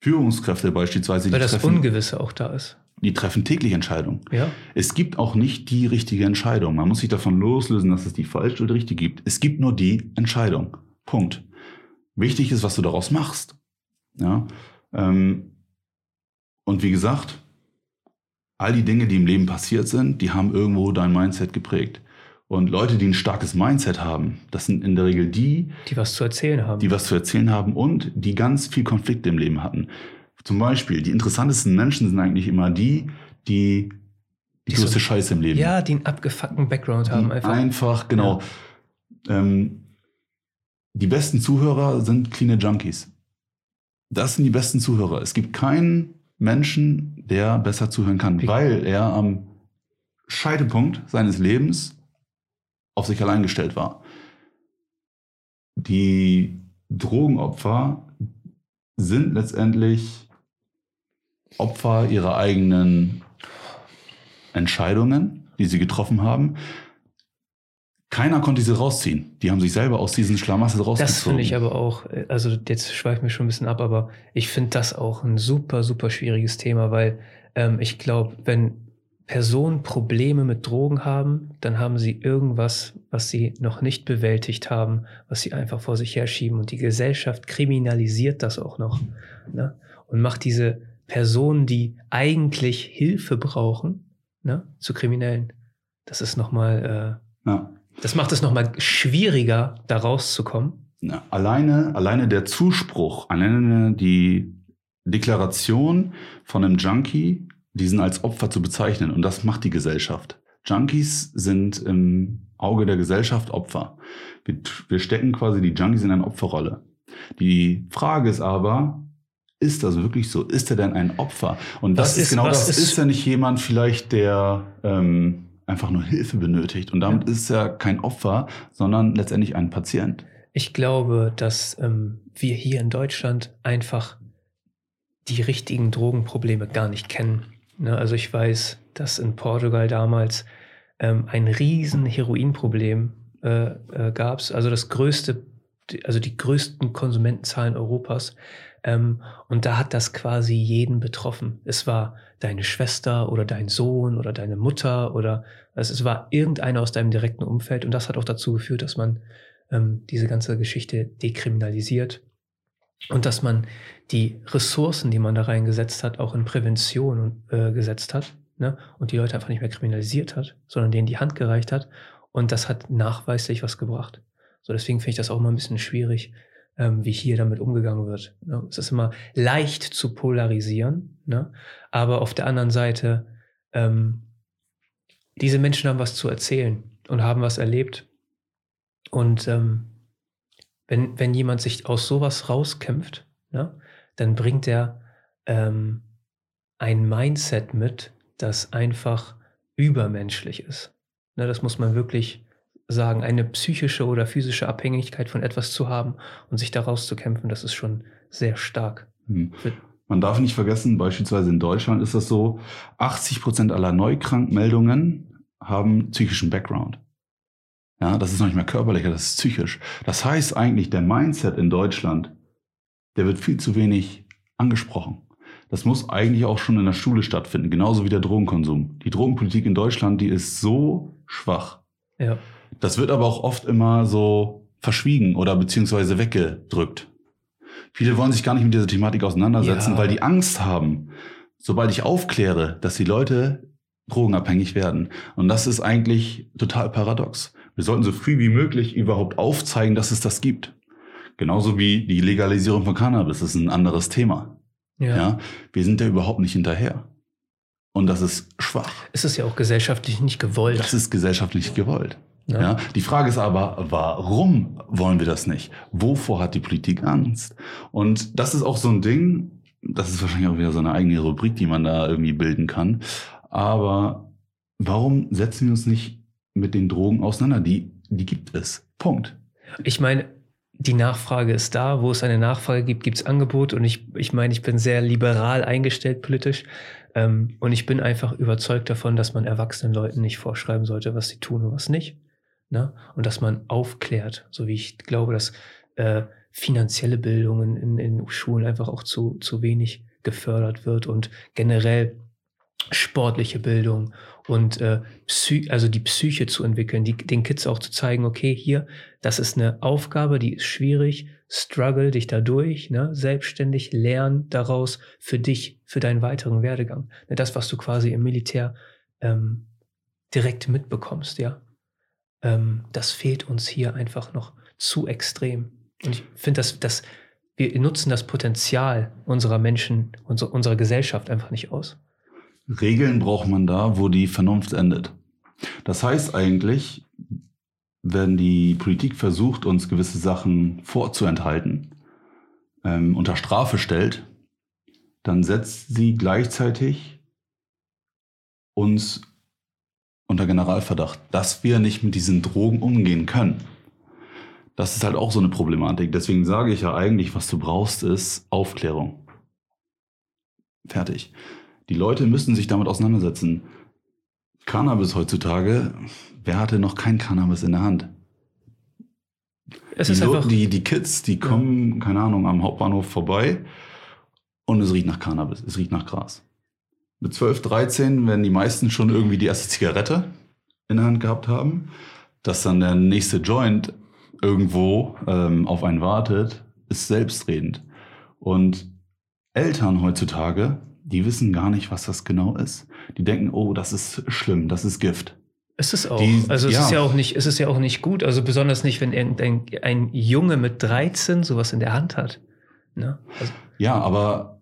Führungskräfte beispielsweise, Weil das treffen, Ungewisse auch da ist. die treffen täglich Entscheidungen. Ja. Es gibt auch nicht die richtige Entscheidung. Man muss sich davon loslösen, dass es die falsche oder richtige gibt. Es gibt nur die Entscheidung. Punkt. Wichtig ist, was du daraus machst. Ja. Ähm, und wie gesagt, all die Dinge, die im Leben passiert sind, die haben irgendwo dein Mindset geprägt. Und Leute, die ein starkes Mindset haben, das sind in der Regel die, Die was zu erzählen haben. die was zu erzählen haben und die ganz viel Konflikte im Leben hatten. Zum Beispiel, die interessantesten Menschen sind eigentlich immer die, die die Die so- größte Scheiße im Leben ja, die einen abgefuckten Background haben einfach. einfach, genau. Ähm, die besten Zuhörer sind cleane Junkies. Das sind die besten Zuhörer. Es gibt keinen Menschen, der besser zuhören kann, Wie- weil er am Scheidepunkt seines Lebens auf sich allein gestellt war. Die Drogenopfer sind letztendlich Opfer ihrer eigenen Entscheidungen, die sie getroffen haben. Keiner konnte sie rausziehen. Die haben sich selber aus diesen Schlamassel rausgezogen. Das finde ich aber auch, äh, also jetzt schweife ich mir schon ein bisschen ab, aber ich finde das auch ein super, super schwieriges Thema, weil ähm, ich glaube, wenn Personen Probleme mit Drogen haben, dann haben sie irgendwas, was sie noch nicht bewältigt haben, was sie einfach vor sich herschieben. Und die Gesellschaft kriminalisiert das auch noch ne? und macht diese Personen, die eigentlich Hilfe brauchen, ne? zu Kriminellen. Das ist nochmal, äh, Ja. das macht es nochmal schwieriger, da rauszukommen. Ja, alleine, alleine der Zuspruch, alleine die Deklaration von einem Junkie, diesen als Opfer zu bezeichnen. Und das macht die Gesellschaft. Junkies sind im Auge der Gesellschaft Opfer. Wir, wir stecken quasi die Junkies in eine Opferrolle. Die Frage ist aber, ist das wirklich so? Ist er denn ein Opfer? Und das ist, ist- genau das. ist- Ist er nicht jemand vielleicht, der ähm, einfach nur Hilfe benötigt? Und damit ist er kein Opfer, sondern letztendlich ein Patient. Ich glaube, dass ähm, wir hier in Deutschland einfach die richtigen Drogenprobleme gar nicht kennen. Ne? Also ich weiß, dass in Portugal damals ähm, ein riesen Heroinproblem äh, äh, gab. Also das größte, also die größten Konsumentenzahlen Europas. Ähm, und da hat das quasi jeden betroffen. Es war deine Schwester oder dein Sohn oder deine Mutter oder also es war irgendeiner aus deinem direkten Umfeld. Und das hat auch dazu geführt, dass man ähm, diese ganze Geschichte dekriminalisiert und dass man die Ressourcen, die man da reingesetzt hat, auch in Prävention äh, gesetzt hat ne? und die Leute einfach nicht mehr kriminalisiert hat, sondern denen die Hand gereicht hat und das hat nachweislich was gebracht. So deswegen finde ich das auch mal ein bisschen schwierig, ähm, wie hier damit umgegangen wird. Ne? Es ist immer leicht zu polarisieren, ne? aber auf der anderen Seite ähm, diese Menschen haben was zu erzählen und haben was erlebt und ähm, wenn, wenn jemand sich aus sowas rauskämpft, ne, dann bringt er ähm, ein Mindset mit, das einfach übermenschlich ist. Ne, das muss man wirklich sagen. Eine psychische oder physische Abhängigkeit von etwas zu haben und sich daraus zu kämpfen, das ist schon sehr stark. Hm. Man darf nicht vergessen, beispielsweise in Deutschland ist das so, 80 Prozent aller Neukrankmeldungen haben psychischen Background. Ja, das ist noch nicht mehr körperlicher, das ist psychisch. Das heißt eigentlich, der Mindset in Deutschland, der wird viel zu wenig angesprochen. Das muss eigentlich auch schon in der Schule stattfinden, genauso wie der Drogenkonsum. Die Drogenpolitik in Deutschland, die ist so schwach. Ja. Das wird aber auch oft immer so verschwiegen oder beziehungsweise weggedrückt. Viele wollen sich gar nicht mit dieser Thematik auseinandersetzen, Ja. weil die Angst haben, sobald ich aufkläre, dass die Leute drogenabhängig werden. Und das ist eigentlich total paradox. Wir sollten so früh wie möglich überhaupt aufzeigen, dass es das gibt. Genauso wie die Legalisierung von Cannabis. Ist ein anderes Thema. Ja. Ja. Wir sind da überhaupt nicht hinterher. Und das ist schwach. Es ist ja auch gesellschaftlich nicht gewollt. Das ist gesellschaftlich gewollt. ne? Ja, die Frage ist aber, warum wollen wir das nicht? Wovor hat die Politik Angst? Und das ist auch so ein Ding, das ist wahrscheinlich auch wieder so eine eigene Rubrik, die man da irgendwie bilden kann. Aber warum setzen wir uns nicht mit den Drogen auseinander? Die, die gibt es. Punkt. Ich meine, die Nachfrage ist da. Wo es eine Nachfrage gibt, gibt es Angebot. Und ich, ich meine, ich bin sehr liberal eingestellt politisch. Ähm, und ich bin einfach überzeugt davon, dass man erwachsenen Leuten nicht vorschreiben sollte, was sie tun und was nicht. Ne? Und dass man aufklärt, so wie ich glaube, dass äh, finanzielle Bildung in, in Schulen einfach auch zu, zu wenig gefördert wird und generell sportliche Bildung und äh, Psy also die Psyche zu entwickeln, die, den Kids auch zu zeigen, okay, hier, das ist eine Aufgabe, die ist schwierig, struggle dich dadurch, ne, selbstständig, lern daraus für dich, für deinen weiteren Werdegang. Ne, das, was du quasi im Militär ähm, direkt mitbekommst, ja. Ähm, das fehlt uns hier einfach noch zu extrem. Und ich finde, dass, dass wir nutzen das Potenzial unserer Menschen, unserer, unserer Gesellschaft einfach nicht aus. Regeln braucht man da, wo die Vernunft endet. Das heißt eigentlich, wenn die Politik versucht, uns gewisse Sachen vorzuenthalten, ähm, unter Strafe stellt, dann setzt sie gleichzeitig uns unter Generalverdacht, dass wir nicht mit diesen Drogen umgehen können. Das ist halt auch so eine Problematik. Deswegen sage ich ja eigentlich, was du brauchst, ist Aufklärung. Fertig. Die Leute müssen sich damit auseinandersetzen. Cannabis heutzutage, wer hatte noch kein Cannabis in der Hand? Es die, ist einfach die, die Kids, die kommen, ja. keine Ahnung, am Hauptbahnhof vorbei und es riecht nach Cannabis, es riecht nach Gras. Mit 12, 13 werden die meisten schon irgendwie die erste Zigarette in der Hand gehabt haben. Dass dann der nächste Joint irgendwo ähm, auf einen wartet, ist selbstredend. Und Eltern heutzutage die wissen gar nicht, was das genau ist. Die denken, oh, das ist schlimm, das ist Gift. Es ist auch. Die, also es ja. ist ja auch nicht, es ist ja auch nicht gut. Also besonders nicht, wenn ein, ein Junge mit 13 sowas in der Hand hat. Ne? Also ja, aber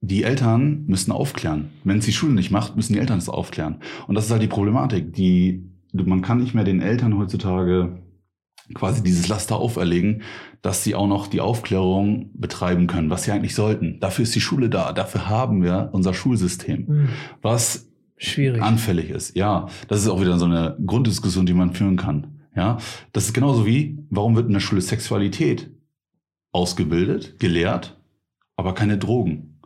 die Eltern müssen aufklären. Wenn es die Schule nicht macht, müssen die Eltern es aufklären. Und das ist halt die Problematik. Die, man kann nicht mehr den Eltern heutzutage quasi dieses Laster auferlegen, dass sie auch noch die Aufklärung betreiben können, was sie eigentlich sollten. Dafür ist die Schule da, dafür haben wir unser Schulsystem, mhm. was Schwierig. anfällig ist. Ja, das ist auch wieder so eine Grunddiskussion, die man führen kann. Ja, das ist genauso wie, warum wird in der Schule Sexualität ausgebildet, gelehrt, aber keine Drogen?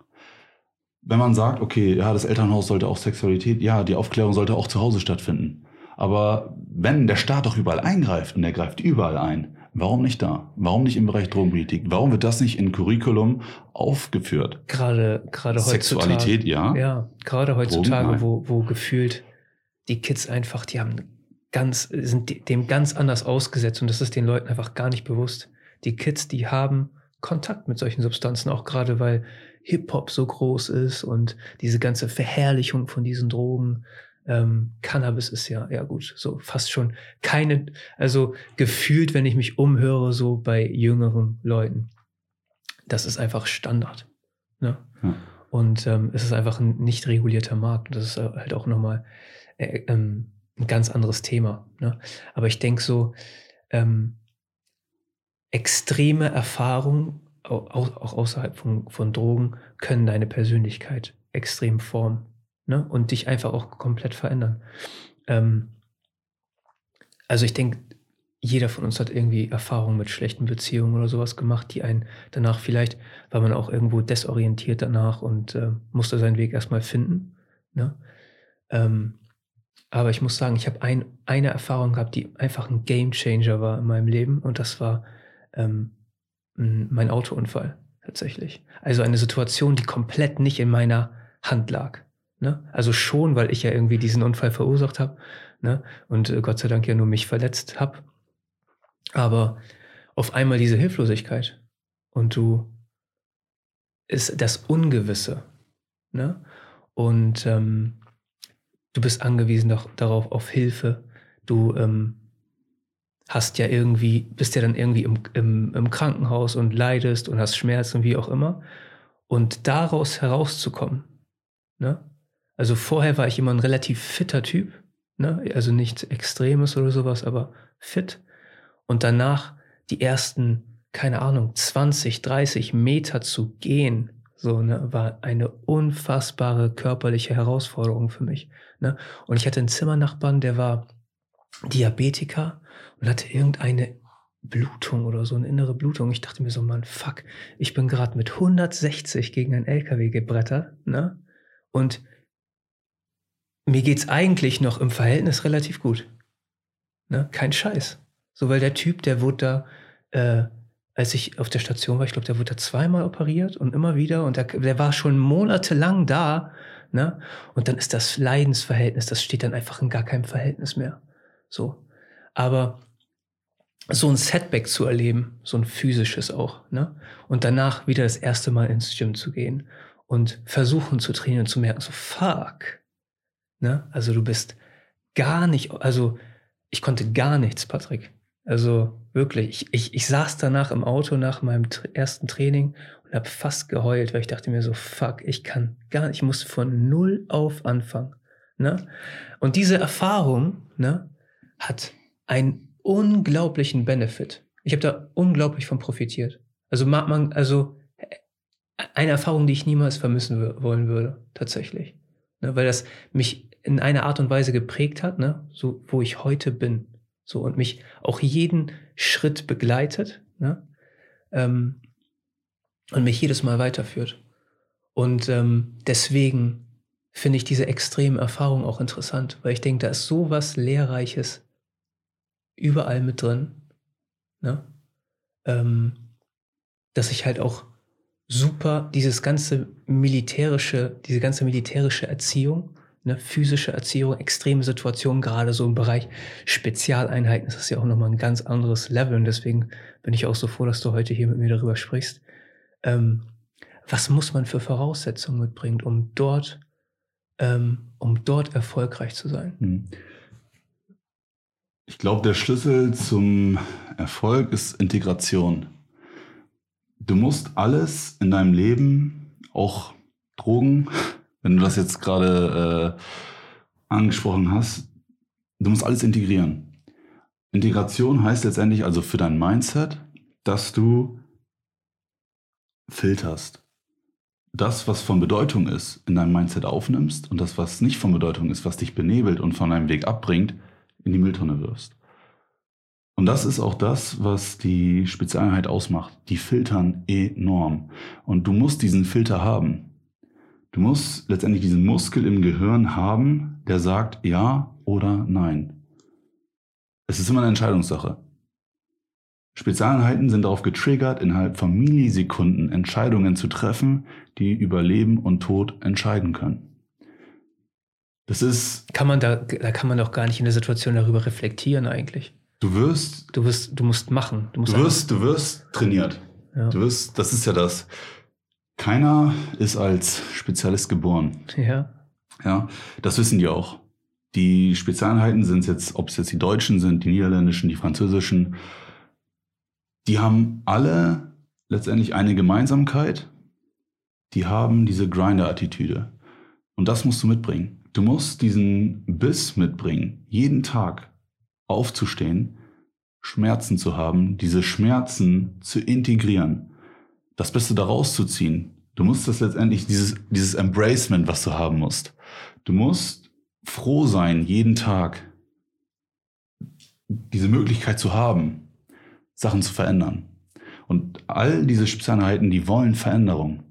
Wenn man sagt, okay, ja, das Elternhaus sollte auch Sexualität, ja, die Aufklärung sollte auch zu Hause stattfinden. Aber wenn der Staat doch überall eingreift und er greift überall ein, warum nicht da? Warum nicht im Bereich Drogenpolitik? Warum wird das nicht in Curriculum aufgeführt? Gerade, gerade heutzutage. Sexualität, ja. Ja, gerade heutzutage, wo, wo gefühlt die Kids einfach, die haben ganz, sind dem ganz anders ausgesetzt und das ist den Leuten einfach gar nicht bewusst. Die Kids, die haben Kontakt mit solchen Substanzen, auch gerade weil Hip-Hop so groß ist und diese ganze Verherrlichung von diesen Drogen ähm, Cannabis ist ja, ja gut, so fast schon keine, also gefühlt, wenn ich mich umhöre, so bei jüngeren Leuten, das ist einfach Standard. Ne? Ja. Und ähm, es ist einfach ein nicht regulierter Markt. Das ist halt auch nochmal äh, ähm, ein ganz anderes Thema. Ne? Aber ich denke so, ähm, extreme Erfahrungen, auch, auch außerhalb von, von Drogen, können deine Persönlichkeit extrem formen ne? und dich einfach auch komplett verändern. Ähm, also ich denke, jeder von uns hat irgendwie Erfahrungen mit schlechten Beziehungen oder sowas gemacht, die einen danach vielleicht, weil man auch irgendwo desorientiert danach und äh, musste seinen Weg erstmal finden. Ne? Ähm, aber ich muss sagen, ich habe ein, eine Erfahrung gehabt, die einfach ein Game Changer war in meinem Leben und das war ähm, mein Autounfall tatsächlich. Also eine Situation, die komplett nicht in meiner Hand lag. Ne? Also schon, weil ich ja irgendwie diesen Unfall verursacht habe ne? und äh, Gott sei Dank ja nur mich verletzt habe. Aber auf einmal diese Hilflosigkeit und du ist das Ungewisse. Ne? Und ähm, du bist angewiesen doch, darauf auf Hilfe. Du ähm, hast ja irgendwie, bist ja dann irgendwie im, im, im Krankenhaus und leidest und hast Schmerzen, wie auch immer. Und daraus herauszukommen, ne? Also vorher war ich immer ein relativ fitter Typ, ne? also nichts Extremes oder sowas, aber fit. Und danach die ersten, keine Ahnung, 20, 30 Meter zu gehen, so, ne, war eine unfassbare körperliche Herausforderung für mich. Ne? Und ich hatte einen Zimmernachbarn, der war Diabetiker und hatte irgendeine Blutung oder so, eine innere Blutung. Ich dachte mir so, Mann, fuck, ich bin gerade mit 160 gegen einen LKW gebrettert, ne? Und mir geht's eigentlich noch im Verhältnis relativ gut. Ne? Kein Scheiß. So, weil der Typ, der wurde da, äh, als ich auf der Station war, ich glaube, der wurde da zweimal operiert und immer wieder und der, der war schon monatelang da. Ne? Und dann ist das Leidensverhältnis, das steht dann einfach in gar keinem Verhältnis mehr. So. Aber so ein Setback zu erleben, so ein physisches auch, ne? Und danach wieder das erste Mal ins Gym zu gehen und versuchen zu trainieren und zu merken, so fuck, ne? Also du bist gar nicht, also ich konnte gar nichts, Patrick. Also wirklich, ich, ich, ich saß danach im Auto nach meinem ersten Training und habe fast geheult, weil ich dachte mir so, fuck, ich kann gar nicht, ich muss von null auf anfangen. Ne? Und diese Erfahrung ne, hat einen unglaublichen Benefit. Ich habe da unglaublich von profitiert. Also man, also eine Erfahrung, die ich niemals vermissen wollen würde, tatsächlich. Ne, weil das mich in einer Art und Weise geprägt hat, ne, so wo ich heute bin. So und mich auch jeden Schritt begleitet, ne, ähm, und mich jedes Mal weiterführt. Und ähm, deswegen finde ich diese extremen Erfahrungen auch interessant, weil ich denke, da ist so was Lehrreiches überall mit drin, ne? ähm, dass ich halt auch super dieses ganze militärische, diese ganze militärische Erziehung, ne, physische Erziehung, extreme Situationen, gerade so im Bereich Spezialeinheiten, das ist ja auch nochmal ein ganz anderes Level und deswegen bin ich auch so froh, dass du heute hier mit mir darüber sprichst. Ähm, was muss man für Voraussetzungen mitbringen, um dort, ähm, um dort erfolgreich zu sein? Hm. Ich glaube, der Schlüssel zum Erfolg ist Integration. Du musst alles in deinem Leben, auch Drogen, wenn du das jetzt gerade äh, angesprochen hast, du musst alles integrieren. Integration heißt letztendlich also für dein Mindset, dass du filterst. Das, was von Bedeutung ist, in deinem Mindset aufnimmst und das, was nicht von Bedeutung ist, was dich benebelt und von deinem Weg abbringt, in die Mülltonne wirfst. Und das ist auch das, was die Spezialeinheit ausmacht. Die filtern enorm. Und du musst diesen Filter haben. Du musst letztendlich diesen Muskel im Gehirn haben, der sagt ja oder nein. Es ist immer eine Entscheidungssache. Spezialeinheiten sind darauf getriggert, innerhalb von Millisekunden Entscheidungen zu treffen, die über Leben und Tod entscheiden können. Das ist. Kann man da, da kann man doch gar nicht in der Situation darüber reflektieren eigentlich. Du wirst. Du wirst, du musst machen. Du, musst du wirst, du wirst trainiert. Ja. Du wirst, das ist ja das. Keiner ist als Spezialist geboren. Ja. Ja, das wissen die auch. Die Spezialeinheiten sind jetzt, ob es jetzt die Deutschen sind, die Niederländischen, die Französischen, die haben alle letztendlich eine Gemeinsamkeit. Die haben diese Grinder-Attitüde. Und das musst du mitbringen. Du musst diesen Biss mitbringen, jeden Tag aufzustehen, Schmerzen zu haben, diese Schmerzen zu integrieren, das Beste daraus zu ziehen. Du musst das letztendlich, dieses, dieses Embracement, was du haben musst. Du musst froh sein, jeden Tag diese Möglichkeit zu haben, Sachen zu verändern. Und all diese Spezialeinheiten, die wollen Veränderung.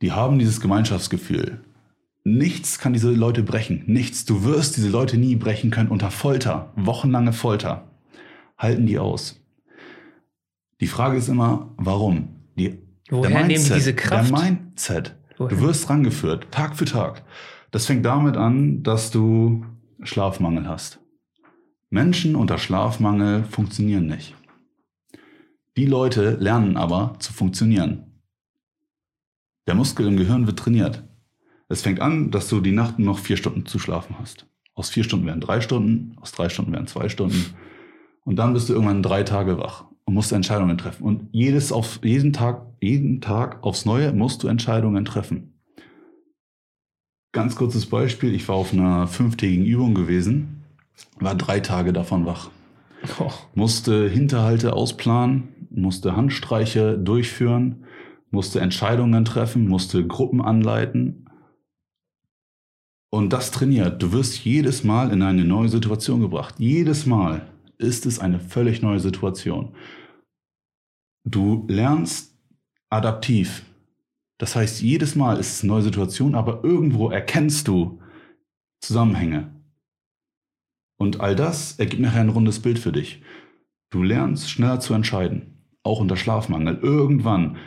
Die haben dieses Gemeinschaftsgefühl. Nichts kann diese Leute brechen. Nichts. Du wirst diese Leute nie brechen können unter Folter. Wochenlange Folter. Halten die aus. Die Frage ist immer, warum? Die, Woher Mindset, nehmen die diese Kraft? Der Mindset. Woher? Du wirst rangeführt, Tag für Tag. Das fängt damit an, dass du Schlafmangel hast. Menschen unter Schlafmangel funktionieren nicht. Die Leute lernen aber zu funktionieren. Der Muskel im Gehirn wird trainiert. Es fängt an, dass du die Nacht noch vier Stunden zu schlafen hast. Aus vier Stunden werden drei Stunden, aus drei Stunden werden zwei Stunden. Und dann bist du irgendwann drei Tage wach und musst Entscheidungen treffen. Und jedes auf, jeden Tag, jeden Tag aufs Neue musst du Entscheidungen treffen. Ganz kurzes Beispiel. Ich war auf einer fünftägigen Übung gewesen, war drei Tage davon wach. Oh. Musste Hinterhalte ausplanen, musste Handstreiche durchführen, musste Entscheidungen treffen, musste Gruppen anleiten, und das trainiert. Du wirst jedes Mal in eine neue Situation gebracht. Jedes Mal ist es eine völlig neue Situation. Du lernst adaptiv. Das heißt, jedes Mal ist es eine neue Situation, aber irgendwo erkennst du Zusammenhänge. Und all das ergibt nachher ein rundes Bild für dich. Du lernst schneller zu entscheiden, auch unter Schlafmangel. Irgendwann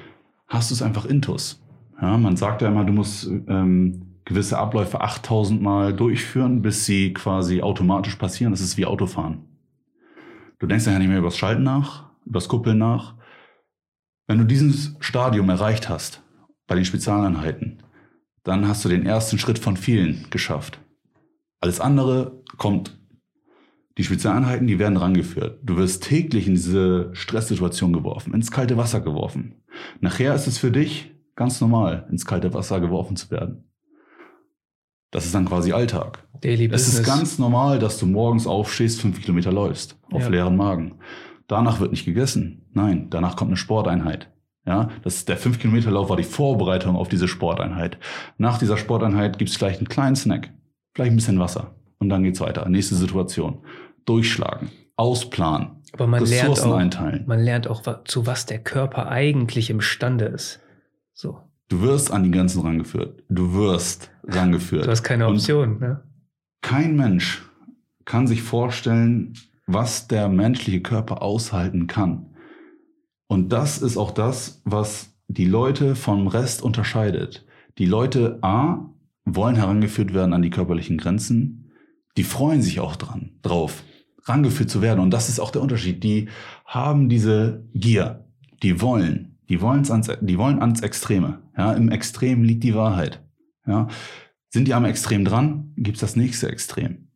hast du es einfach intus. Ja, man sagt ja immer, du musst ähm, gewisse Abläufe 8000 Mal durchführen, bis sie quasi automatisch passieren. Das ist wie Autofahren. Du denkst ja nicht mehr über das Schalten nach, über das Kuppeln nach. Wenn du dieses Stadium erreicht hast, bei den Spezialeinheiten, dann hast du den ersten Schritt von vielen geschafft. Alles andere kommt. Die Spezialeinheiten, die werden rangeführt. Du wirst täglich in diese Stresssituation geworfen, ins kalte Wasser geworfen. Nachher ist es für dich ganz normal, ins kalte Wasser geworfen zu werden. Das ist dann quasi Alltag. Daily es Business. ist ganz normal, dass du morgens aufstehst, fünf Kilometer läufst, auf Ja. leeren Magen. Danach wird nicht gegessen. Nein, danach kommt eine Sporteinheit. Ja, das ist der fünf Kilometer Lauf war die Vorbereitung auf diese Sporteinheit. Nach dieser Sporteinheit gibt es vielleicht einen kleinen Snack, vielleicht ein bisschen Wasser und dann geht's weiter. Nächste Situation: Durchschlagen, ausplanen, Aber man lernt, Ressourcen auch, einteilen. man lernt auch, zu was der Körper eigentlich imstande ist. So. Du wirst an die Grenzen rangeführt. Du wirst rangeführt. Du hast keine Und Option. Ne? kein Mensch kann sich vorstellen, was der menschliche Körper aushalten kann. Und das ist auch das, was die Leute vom Rest unterscheidet. Die Leute A wollen herangeführt werden an die körperlichen Grenzen. Die freuen sich auch dran, drauf, rangeführt zu werden. Und das ist auch der Unterschied. Die haben diese Gier. Die wollen. Die, wollen's ans, die wollen ans Extreme. Ja, Im Extrem liegt die Wahrheit. Ja, sind die am Extrem dran, gibt's das nächste Extrem.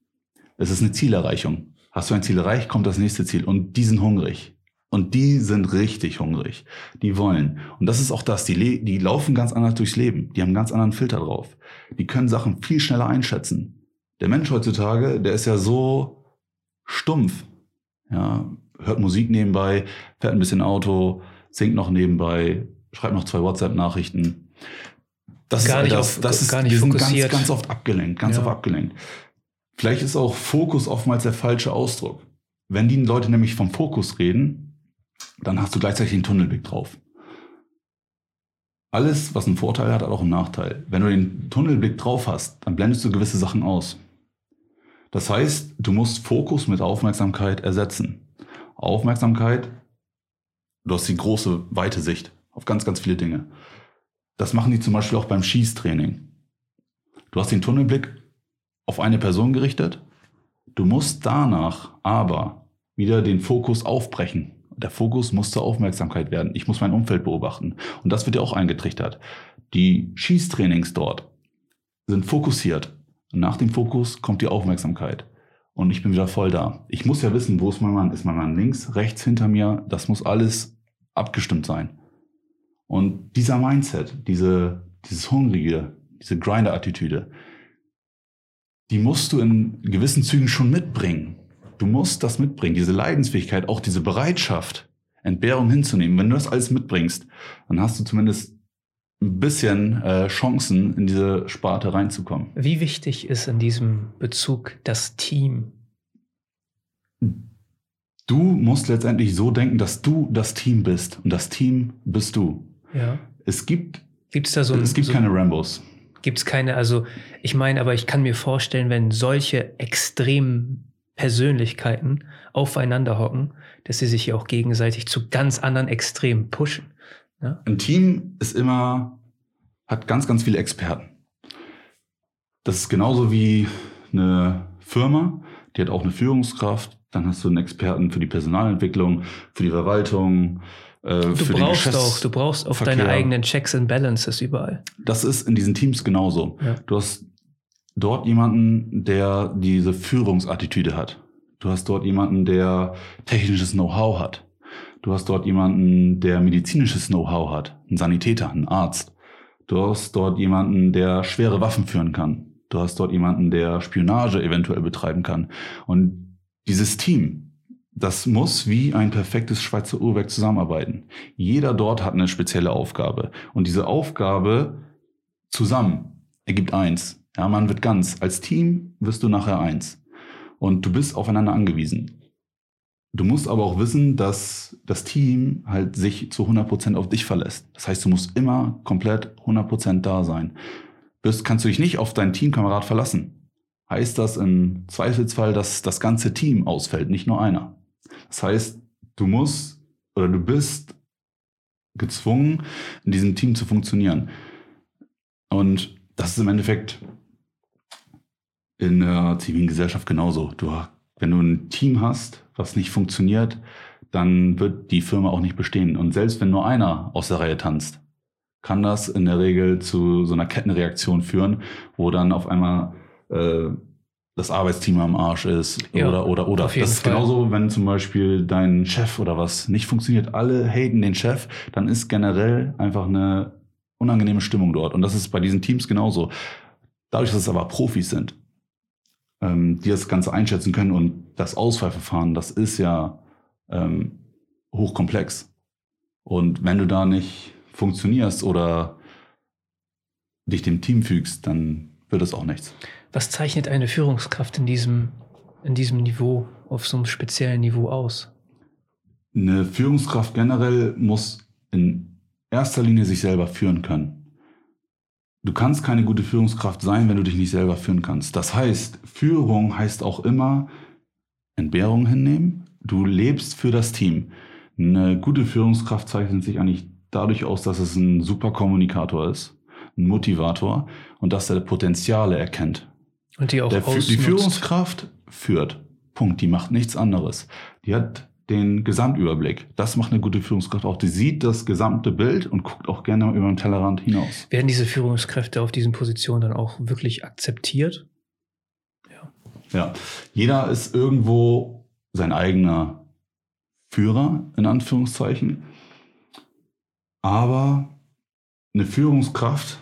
Es ist eine Zielerreichung. Hast du ein Ziel erreicht, kommt das nächste Ziel. Und die sind hungrig. Und die sind richtig hungrig. Die wollen. Und das ist auch das. Die, die laufen ganz anders durchs Leben. Die haben einen ganz anderen Filter drauf. Die können Sachen viel schneller einschätzen. Der Mensch heutzutage, der ist ja so stumpf. Ja, hört Musik nebenbei, fährt ein bisschen Auto, singt noch nebenbei, schreibt noch zwei WhatsApp-Nachrichten. Das Gar ist nicht das, auf- das ist, gar nicht wir sind ganz, fokussiert. ganz oft abgelenkt, ganz Ja. oft abgelenkt. Vielleicht ist auch Fokus oftmals der falsche Ausdruck. Wenn die Leute nämlich vom Fokus reden, dann hast du gleichzeitig einen Tunnelblick drauf. Alles, was einen Vorteil hat, hat auch einen Nachteil. Wenn du den Tunnelblick drauf hast, dann blendest du gewisse Sachen aus. Das heißt, du musst Fokus mit Aufmerksamkeit ersetzen. Aufmerksamkeit, du hast die große, weite Sicht auf ganz, ganz viele Dinge. Das machen die zum Beispiel auch beim Schießtraining. Du hast den Tunnelblick auf eine Person gerichtet. Du musst danach aber wieder den Fokus aufbrechen. Der Fokus muss zur Aufmerksamkeit werden. Ich muss mein Umfeld beobachten. Und das wird ja auch eingetrichtert. Die Schießtrainings dort sind fokussiert. Nach dem Fokus kommt die Aufmerksamkeit. Und ich bin wieder voll da. Ich muss ja wissen, wo ist mein Mann? Ist mein Mann links, rechts hinter mir? Das muss alles abgestimmt sein. Und dieser Mindset, diese, dieses Hungrige, diese Grinder-Attitüde, die musst du in gewissen Zügen schon mitbringen. Du musst das mitbringen, diese Leidensfähigkeit, auch diese Bereitschaft, Entbehrung hinzunehmen. Wenn du das alles mitbringst, dann hast du zumindest ein bisschen äh, Chancen, in diese Sparte reinzukommen. Wie wichtig ist in diesem Bezug das Team? Du musst letztendlich so denken, dass du das Team bist und das Team bist du. Ja. Es gibt, Gibt es da so ein, es gibt so, keine Rambos. Gibt es keine, also ich meine, aber ich kann mir vorstellen, wenn solche extremen Persönlichkeiten aufeinander hocken, dass sie sich ja auch gegenseitig zu ganz anderen Extremen pushen. Ne? Ein Team ist immer, hat ganz, ganz viele Experten. Das ist genauso wie eine Firma, die hat auch eine Führungskraft. Dann hast du einen Experten für die Personalentwicklung, für die Verwaltung, äh, Du für den brauchst Geschäfts- auch, du brauchst auch deine eigenen Checks and Balances überall. Das ist in diesen Teams genauso. Ja. Du hast dort jemanden, der diese Führungsattitüde hat. Du hast dort jemanden, der technisches Know-how hat. Du hast dort jemanden, der medizinisches Know-how hat. Ein Sanitäter, ein Arzt. Du hast dort jemanden, der schwere Waffen führen kann. Du hast dort jemanden, der Spionage eventuell betreiben kann. Und dieses Team, das muss wie ein perfektes Schweizer Uhrwerk zusammenarbeiten. Jeder dort hat eine spezielle Aufgabe. Und diese Aufgabe zusammen ergibt eins. Ja, man wird ganz. Als Team wirst du nachher eins. Und du bist aufeinander angewiesen. Du musst aber auch wissen, dass das Team halt sich zu 100% auf dich verlässt. Das heißt, du musst immer komplett 100% da sein. Bist, kannst du dich nicht auf deinen Teamkamerad verlassen. Heißt das im Zweifelsfall, dass das ganze Team ausfällt, nicht nur einer. Das heißt, du musst oder du bist gezwungen, in diesem Team zu funktionieren. Und das ist im Endeffekt in der zivilen Gesellschaft genauso. Du, wenn du ein Team hast, was nicht funktioniert, dann wird die Firma auch nicht bestehen. Und selbst wenn nur einer aus der Reihe tanzt, kann das in der Regel zu so einer Kettenreaktion führen, wo dann auf einmal äh, das Arbeitsteam am Arsch ist ja, oder oder oder. Das ist Fall. genauso, wenn zum Beispiel dein Chef oder was nicht funktioniert, alle haten den Chef, dann ist generell einfach eine unangenehme Stimmung dort. Und das ist bei diesen Teams genauso. Dadurch, dass es aber Profis sind, ähm, die das Ganze einschätzen können und das Auswahlverfahren, das ist ja ähm, hochkomplex. Und wenn du da nicht funktionierst oder dich dem Team fügst, dann wird es auch nichts. Was zeichnet eine Führungskraft in diesem, in diesem Niveau, auf so einem speziellen Niveau aus? Eine Führungskraft generell muss in erster Linie sich selber führen können. Du kannst keine gute Führungskraft sein, wenn du dich nicht selber führen kannst. Das heißt, Führung heißt auch immer Entbehrung hinnehmen. Du lebst für das Team. Eine gute Führungskraft zeichnet sich eigentlich dadurch aus, dass es ein super Kommunikator ist, ein Motivator und dass er Potenziale erkennt. Und die auch Der, Die Führungskraft führt. Punkt. Die macht nichts anderes. Die hat den Gesamtüberblick. Das macht eine gute Führungskraft auch. Die sieht das gesamte Bild und guckt auch gerne über den Tellerrand hinaus. Werden diese Führungskräfte auf diesen Positionen dann auch wirklich akzeptiert? Ja. Ja. Jeder ist irgendwo sein eigener Führer, in Anführungszeichen. Aber eine Führungskraft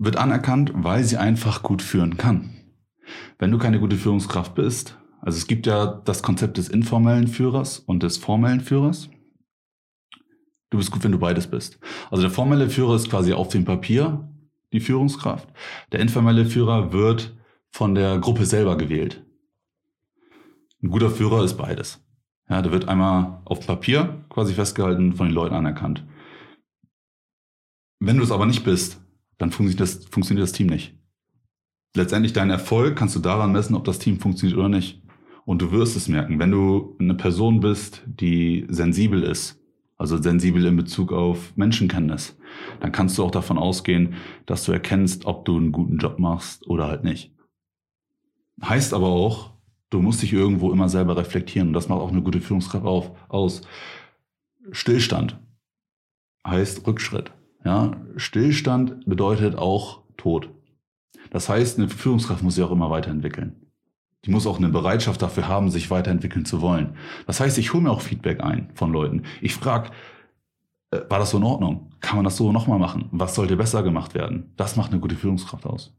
wird anerkannt, weil sie einfach gut führen kann. Wenn du keine gute Führungskraft bist, also es gibt ja das Konzept des informellen Führers und des formellen Führers. Du bist gut, wenn du beides bist. Also der formelle Führer ist quasi auf dem Papier die Führungskraft. Der informelle Führer wird von der Gruppe selber gewählt. Ein guter Führer ist beides. Ja, der wird einmal auf Papier quasi festgehalten, von den Leuten anerkannt. Wenn du es aber nicht bist, dann funktioniert das, funktioniert das Team nicht. Letztendlich dein Erfolg kannst du daran messen, ob das Team funktioniert oder nicht. Und du wirst es merken, wenn du eine Person bist, die sensibel ist, also sensibel in Bezug auf Menschenkenntnis, dann kannst du auch davon ausgehen, dass du erkennst, ob du einen guten Job machst oder halt nicht. Heißt aber auch, du musst dich irgendwo immer selber reflektieren und das macht auch eine gute Führungskraft auf, aus. Stillstand heißt Rückschritt. Ja, Stillstand bedeutet auch Tod. Das heißt, eine Führungskraft muss sich auch immer weiterentwickeln die muss auch eine Bereitschaft dafür haben, sich weiterentwickeln zu wollen. Das heißt, ich hole mir auch Feedback ein von Leuten. Ich frage, äh, war das so in Ordnung? Kann man das so nochmal machen? Was sollte besser gemacht werden? Das macht eine gute Führungskraft aus.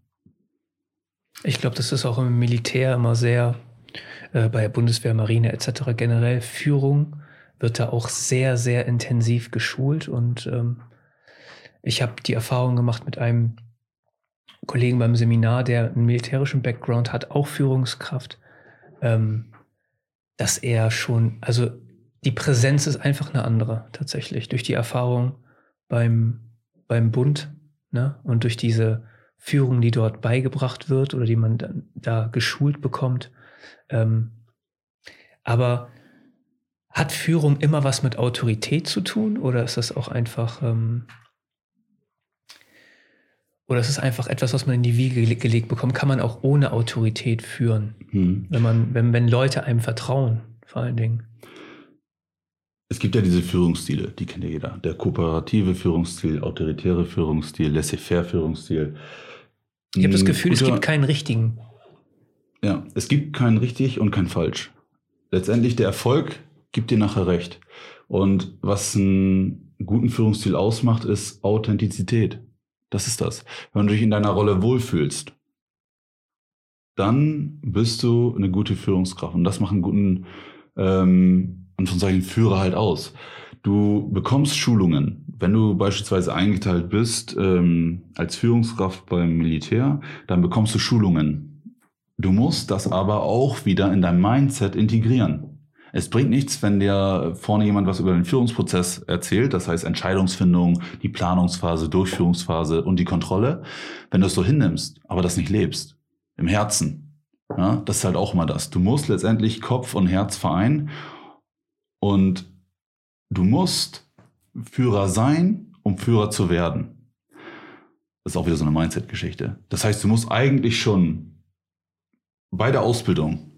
Ich glaube, das ist auch im Militär immer sehr, äh, bei Bundeswehr, Marine etc. generell, Führung wird da auch sehr, sehr intensiv geschult. Und ähm, ich habe die Erfahrung gemacht mit einem Kollegen beim Seminar, der einen militärischen Background hat, auch Führungskraft, ähm, dass er schon, also die Präsenz ist einfach eine andere tatsächlich durch die Erfahrung beim, beim Bund ne? und durch diese Führung, die dort beigebracht wird oder die man dann da geschult bekommt. Ähm, aber hat Führung immer was mit Autorität zu tun oder ist das auch einfach ähm, oder es ist einfach etwas, was man in die Wiege gelegt bekommt, kann man auch ohne Autorität führen. Hm. Wenn man, wenn, wenn Leute einem vertrauen, vor allen Dingen. Es gibt ja diese Führungsstile, die kennt ja jeder. Der kooperative Führungsstil, autoritäre Führungsstil, laissez-faire Führungsstil. Ich habe das Gefühl, Guter, es gibt keinen richtigen. Ja, es gibt keinen richtig und kein falsch. Letztendlich der Erfolg gibt dir nachher recht. Und was einen guten Führungsstil ausmacht, ist Authentizität. Das ist das. Wenn du dich in deiner Rolle wohlfühlst, dann bist du eine gute Führungskraft. Und das macht einen guten, ähm, Anführungszeichen, Führer halt aus. Du bekommst Schulungen. Wenn du beispielsweise eingeteilt bist ähm, als Führungskraft beim Militär, dann bekommst du Schulungen. Du musst das aber auch wieder in dein Mindset integrieren. Es bringt nichts, wenn dir vorne jemand was über den Führungsprozess erzählt, das heißt Entscheidungsfindung, die Planungsphase, Durchführungsphase und die Kontrolle, wenn du es so hinnimmst, aber das nicht lebst, im Herzen. Ja, das ist halt auch immer das. Du musst letztendlich Kopf und Herz vereinen und du musst Führer sein, um Führer zu werden. Das ist auch wieder so eine Mindset-Geschichte. Das heißt, du musst eigentlich schon bei der Ausbildung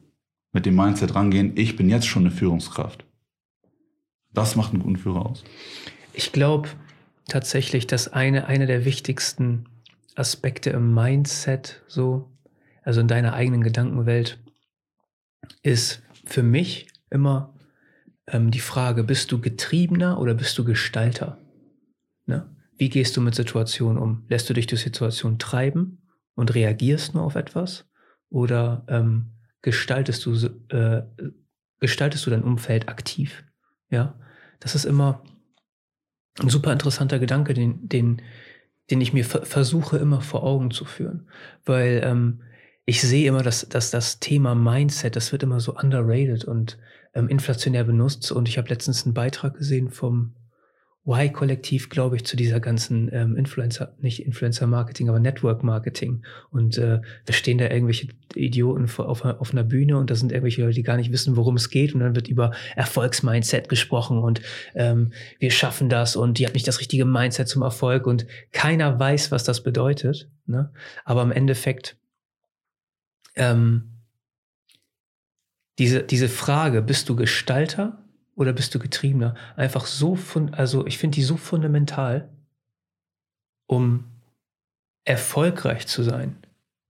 mit dem Mindset rangehen, ich bin jetzt schon eine Führungskraft. Das macht einen guten Führer aus. Ich glaube tatsächlich, dass eine, eine der wichtigsten Aspekte im Mindset, so, also in deiner eigenen Gedankenwelt, ist für mich immer ähm, die Frage, bist du Getriebener oder bist du Gestalter? Ne? Wie gehst du mit Situationen um? Lässt du dich durch Situationen treiben und reagierst nur auf etwas? Oder ähm, gestaltest du, äh, gestaltest du dein Umfeld aktiv? Ja, das ist immer ein super interessanter Gedanke, den, den, den ich mir versuche immer vor Augen zu führen. Weil ähm, ich sehe immer, dass, dass das Thema Mindset, das wird immer so underrated und ähm, inflationär benutzt. Und ich habe letztens einen Beitrag gesehen vom Y-Kollektiv, glaube ich, zu dieser ganzen ähm, Influencer, nicht Influencer-Marketing, aber Network-Marketing. Und äh, da stehen da irgendwelche Idioten auf, auf einer Bühne und da sind irgendwelche Leute, die gar nicht wissen, worum es geht. Und dann wird über Erfolgsmindset gesprochen und ähm, wir schaffen das und die hat nicht das richtige Mindset zum Erfolg und keiner weiß, was das bedeutet. Ne? Aber im Endeffekt ähm, diese, diese Frage, bist du Gestalter oder bist du Getriebener? Einfach so von, also ich finde die so fundamental, um erfolgreich zu sein.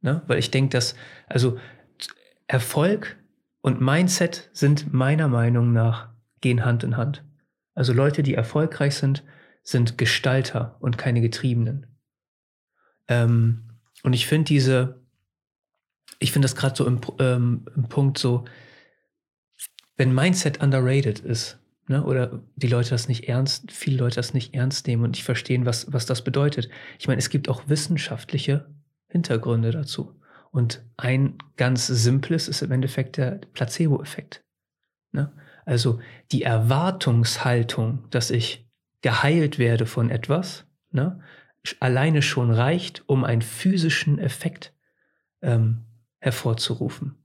Ne? Weil ich denke, dass, also Erfolg und Mindset sind meiner Meinung nach, gehen Hand in Hand. Also Leute, die erfolgreich sind, sind Gestalter und keine Getriebenen. Ähm, und ich finde diese, ich finde das gerade so im, ähm, im Punkt so, wenn Mindset underrated ist, ne, oder die Leute das nicht ernst, viele Leute das nicht ernst nehmen und nicht verstehen, was, was das bedeutet. Ich meine, es gibt auch wissenschaftliche Hintergründe dazu. Und ein ganz simples ist im Endeffekt der Placebo-Effekt. Ne? Also die Erwartungshaltung, dass ich geheilt werde von etwas, ne, alleine schon reicht, um einen physischen Effekt ähm, hervorzurufen.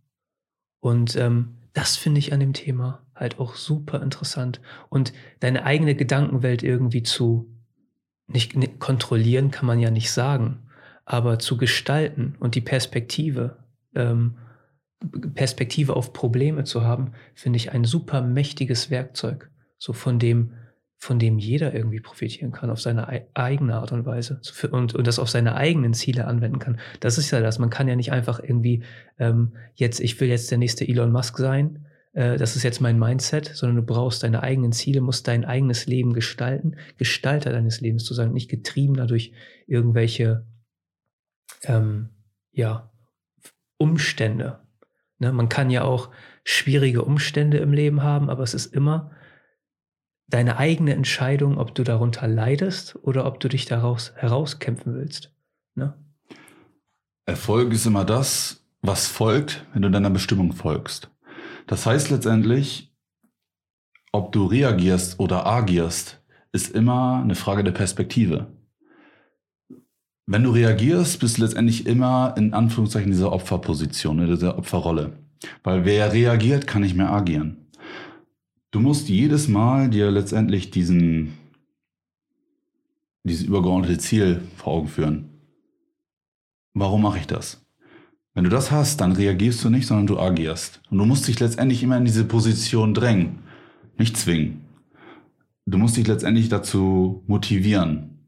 Und ähm, das finde ich an dem Thema halt auch super interessant. Und deine eigene Gedankenwelt irgendwie zu nicht, nicht kontrollieren kann man ja nicht sagen, aber zu gestalten und die Perspektive, ähm, Perspektive auf Probleme zu haben, finde ich ein super mächtiges Werkzeug, so von dem von dem jeder irgendwie profitieren kann, auf seine eigene Art und Weise und, und das auf seine eigenen Ziele anwenden kann. Das ist ja das. Man kann ja nicht einfach irgendwie ähm, jetzt, ich will jetzt der nächste Elon Musk sein, äh, das ist jetzt mein Mindset, sondern du brauchst deine eigenen Ziele, musst dein eigenes Leben gestalten, Gestalter deines Lebens zu sein, nicht getrieben dadurch irgendwelche ähm, ja, Umstände. Ne? Man kann ja auch schwierige Umstände im Leben haben, aber es ist immer deine eigene Entscheidung, ob du darunter leidest oder ob du dich daraus herauskämpfen willst. Ne? Erfolg ist immer das, was folgt, wenn du deiner Bestimmung folgst. Das heißt letztendlich, ob du reagierst oder agierst, ist immer eine Frage der Perspektive. Wenn du reagierst, bist du letztendlich immer in Anführungszeichen dieser Opferposition, in dieser Opferrolle. Weil wer reagiert, kann nicht mehr agieren. Du musst jedes Mal dir letztendlich diesen, dieses übergeordnete Ziel vor Augen führen. Warum mache ich das? Wenn du das hast, dann reagierst du nicht, sondern du agierst. Und du musst dich letztendlich immer in diese Position drängen, nicht zwingen. Du musst dich letztendlich dazu motivieren,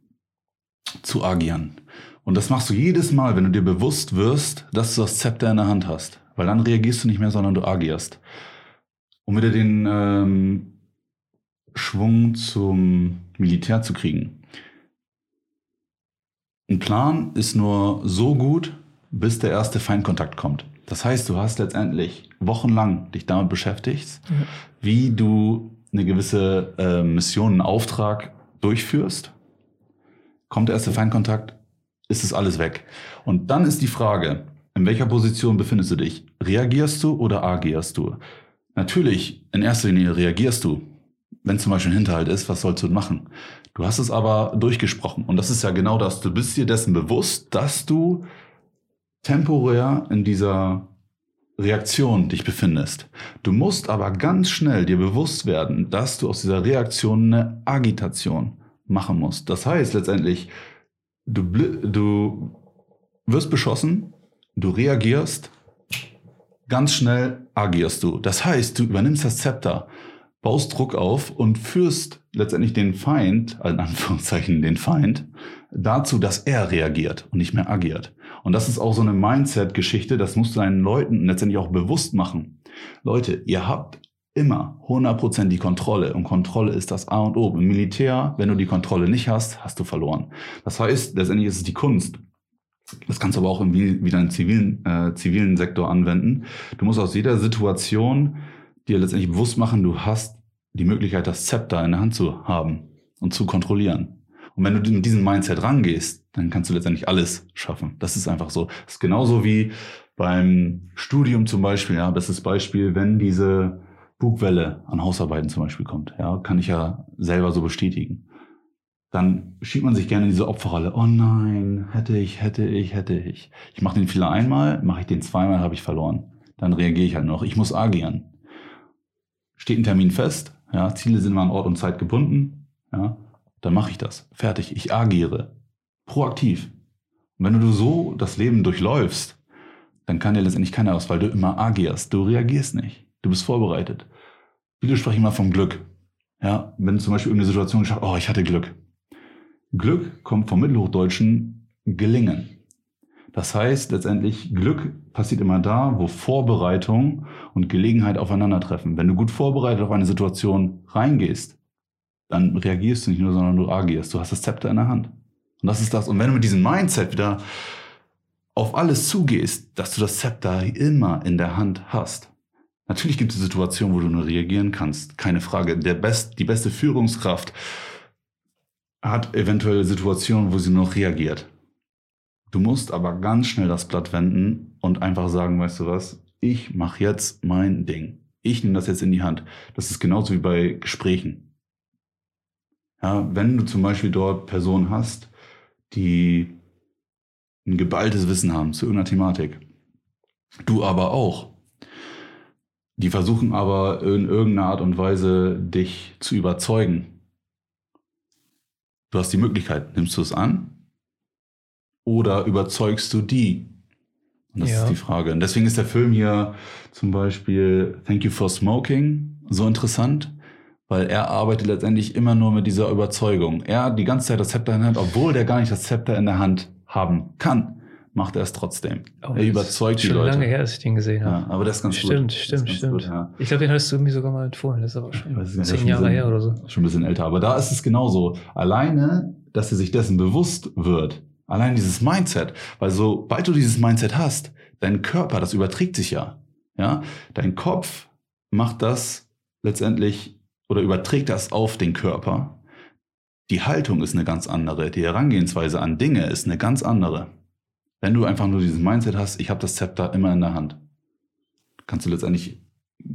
zu agieren. Und das machst du jedes Mal, wenn du dir bewusst wirst, dass du das Zepter in der Hand hast. Weil dann reagierst du nicht mehr, sondern du agierst um wieder den ähm, Schwung zum Militär zu kriegen. Ein Plan ist nur so gut, bis der erste Feindkontakt kommt. Das heißt, du hast letztendlich wochenlang dich damit beschäftigt, mhm. wie du eine gewisse äh, Mission, einen Auftrag durchführst. Kommt der erste Feindkontakt, ist es alles weg. Und dann ist die Frage, in welcher Position befindest du dich? Reagierst du oder agierst du? Natürlich, in erster Linie reagierst du. Wenn zum Beispiel ein Hinterhalt ist, was sollst du machen? Du hast es aber durchgesprochen. Und das ist ja genau das. Du bist dir dessen bewusst, dass du temporär in dieser Reaktion dich befindest. Du musst aber ganz schnell dir bewusst werden, dass du aus dieser Reaktion eine Agitation machen musst. Das heißt letztendlich, du, du wirst beschossen, du reagierst, ganz schnell agierst du. Das heißt, du übernimmst das Zepter, baust Druck auf und führst letztendlich den Feind, in Anführungszeichen den Feind, dazu, dass er reagiert und nicht mehr agiert. Und das ist auch so eine Mindset-Geschichte, das musst du deinen Leuten letztendlich auch bewusst machen. Leute, ihr habt immer 100% die Kontrolle und Kontrolle ist das A und O. Im Militär, wenn du die Kontrolle nicht hast, hast du verloren. Das heißt, letztendlich ist es die Kunst. Das kannst du aber auch im, wieder im zivilen, äh, zivilen Sektor anwenden. Du musst aus jeder Situation dir letztendlich bewusst machen, du hast die Möglichkeit, das Zepter in der Hand zu haben und zu kontrollieren. Und wenn du mit diesem Mindset rangehst, dann kannst du letztendlich alles schaffen. Das ist einfach so. Das ist genauso wie beim Studium zum Beispiel, ja, bestes Beispiel, wenn diese Bugwelle an Hausarbeiten zum Beispiel kommt, ja, kann ich ja selber so bestätigen. Dann schiebt man sich gerne in diese Opferrolle. Oh nein, hätte ich, hätte ich, hätte ich. Ich mache den Fehler einmal, mache ich den zweimal, habe ich verloren. Dann reagiere ich halt noch. Ich muss agieren. Steht ein Termin fest, ja, Ziele sind mal an Ort und Zeit gebunden, ja, dann mache ich das. Fertig. Ich agiere. Proaktiv. Und wenn du so das Leben durchläufst, dann kann dir letztendlich keiner aus, weil du immer agierst. Du reagierst nicht. Du bist vorbereitet. Viele sprechen immer vom Glück. Ja, wenn zum Beispiel irgendeine Situation geschafft, oh, ich hatte Glück. Glück kommt vom Mittelhochdeutschen gelingen. Das heißt letztendlich, Glück passiert immer da, wo Vorbereitung und Gelegenheit aufeinandertreffen. Wenn du gut vorbereitet auf eine Situation reingehst, dann reagierst du nicht nur, sondern du agierst. Du hast das Zepter in der Hand. Und das ist das. Und wenn du mit diesem Mindset wieder auf alles zugehst, dass du das Zepter immer in der Hand hast. Natürlich gibt es Situationen, wo du nur reagieren kannst. Keine Frage. Der Best, die beste Führungskraft hat eventuell Situationen, wo sie noch reagiert. Du musst aber ganz schnell das Blatt wenden und einfach sagen, weißt du was, ich mache jetzt mein Ding. Ich nehme das jetzt in die Hand. Das ist genauso wie bei Gesprächen. Ja, wenn du zum Beispiel dort Personen hast, die ein geballtes Wissen haben zu irgendeiner Thematik, du aber auch, die versuchen aber in irgendeiner Art und Weise dich zu überzeugen. Du hast die Möglichkeit, nimmst du es an oder überzeugst du die? Und das ja. ist die Frage. Und deswegen ist der Film hier zum Beispiel Thank You for Smoking so interessant, weil er arbeitet letztendlich immer nur mit dieser Überzeugung. Er hat die ganze Zeit das Zepter in der Hand, obwohl der gar nicht das Zepter in der Hand haben kann, macht er es trotzdem. Oh, er überzeugt die Leute. Schon lange her, dass ich den gesehen habe. Ja, aber das ist ganz stimmt, gut. Stimmt, ganz stimmt, stimmt. Ja. Ich glaube, den hast du mir sogar mal empfohlen. Das ist aber schon zehn Jahre bisschen, her oder so. Schon ein bisschen älter. Aber da ist es genauso. Alleine, dass er sich dessen bewusst wird. Allein dieses Mindset. Weil sobald du dieses Mindset hast, dein Körper, das überträgt sich ja. Ja, dein Kopf macht das letztendlich oder überträgt das auf den Körper. Die Haltung ist eine ganz andere, die Herangehensweise an Dinge ist eine ganz andere. Wenn du einfach nur dieses Mindset hast, ich habe das Zepter immer in der Hand, kannst du letztendlich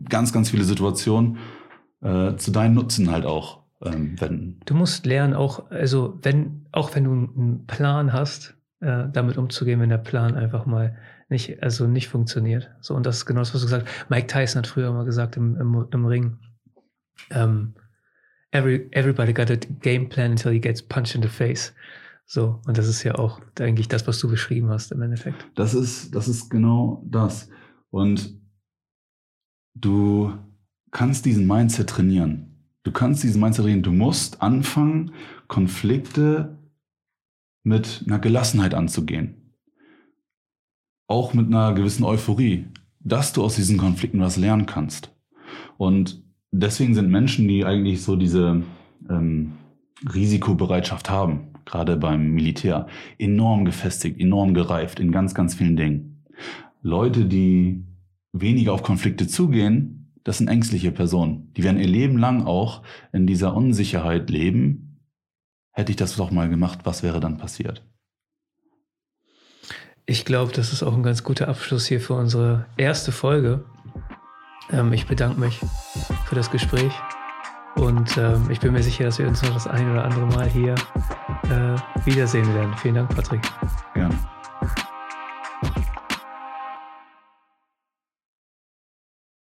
ganz, ganz viele Situationen äh, zu deinen Nutzen halt auch ähm, wenden. Du musst lernen, auch, also wenn, auch wenn du einen Plan hast, äh, damit umzugehen, wenn der Plan einfach mal nicht, also nicht funktioniert. So, und das ist genau das, was du gesagt hast. Mike Tyson hat früher mal gesagt im, im, im Ring, um, every, everybody got a game plan until he gets punched in the face. So, und das ist ja auch eigentlich das, was du beschrieben hast im Endeffekt. Das ist, das ist genau das. Und du kannst diesen Mindset trainieren. Du kannst diesen Mindset trainieren. Du musst anfangen, Konflikte mit einer Gelassenheit anzugehen. Auch mit einer gewissen Euphorie, dass du aus diesen Konflikten was lernen kannst. Und deswegen sind Menschen, die eigentlich so diese ähm, Risikobereitschaft haben, gerade beim Militär, enorm gefestigt, enorm gereift in ganz, ganz vielen Dingen. Leute, die weniger auf Konflikte zugehen, das sind ängstliche Personen. Die werden ihr Leben lang auch in dieser Unsicherheit leben. Hätte ich das doch mal gemacht, was wäre dann passiert? Ich glaube, das ist auch ein ganz guter Abschluss hier für unsere erste Folge. Ähm, ich bedanke mich für das Gespräch und ähm, ich bin mir sicher, dass wir uns noch das ein oder andere Mal hier äh, wiedersehen werden. Vielen Dank, Patrick. Gerne.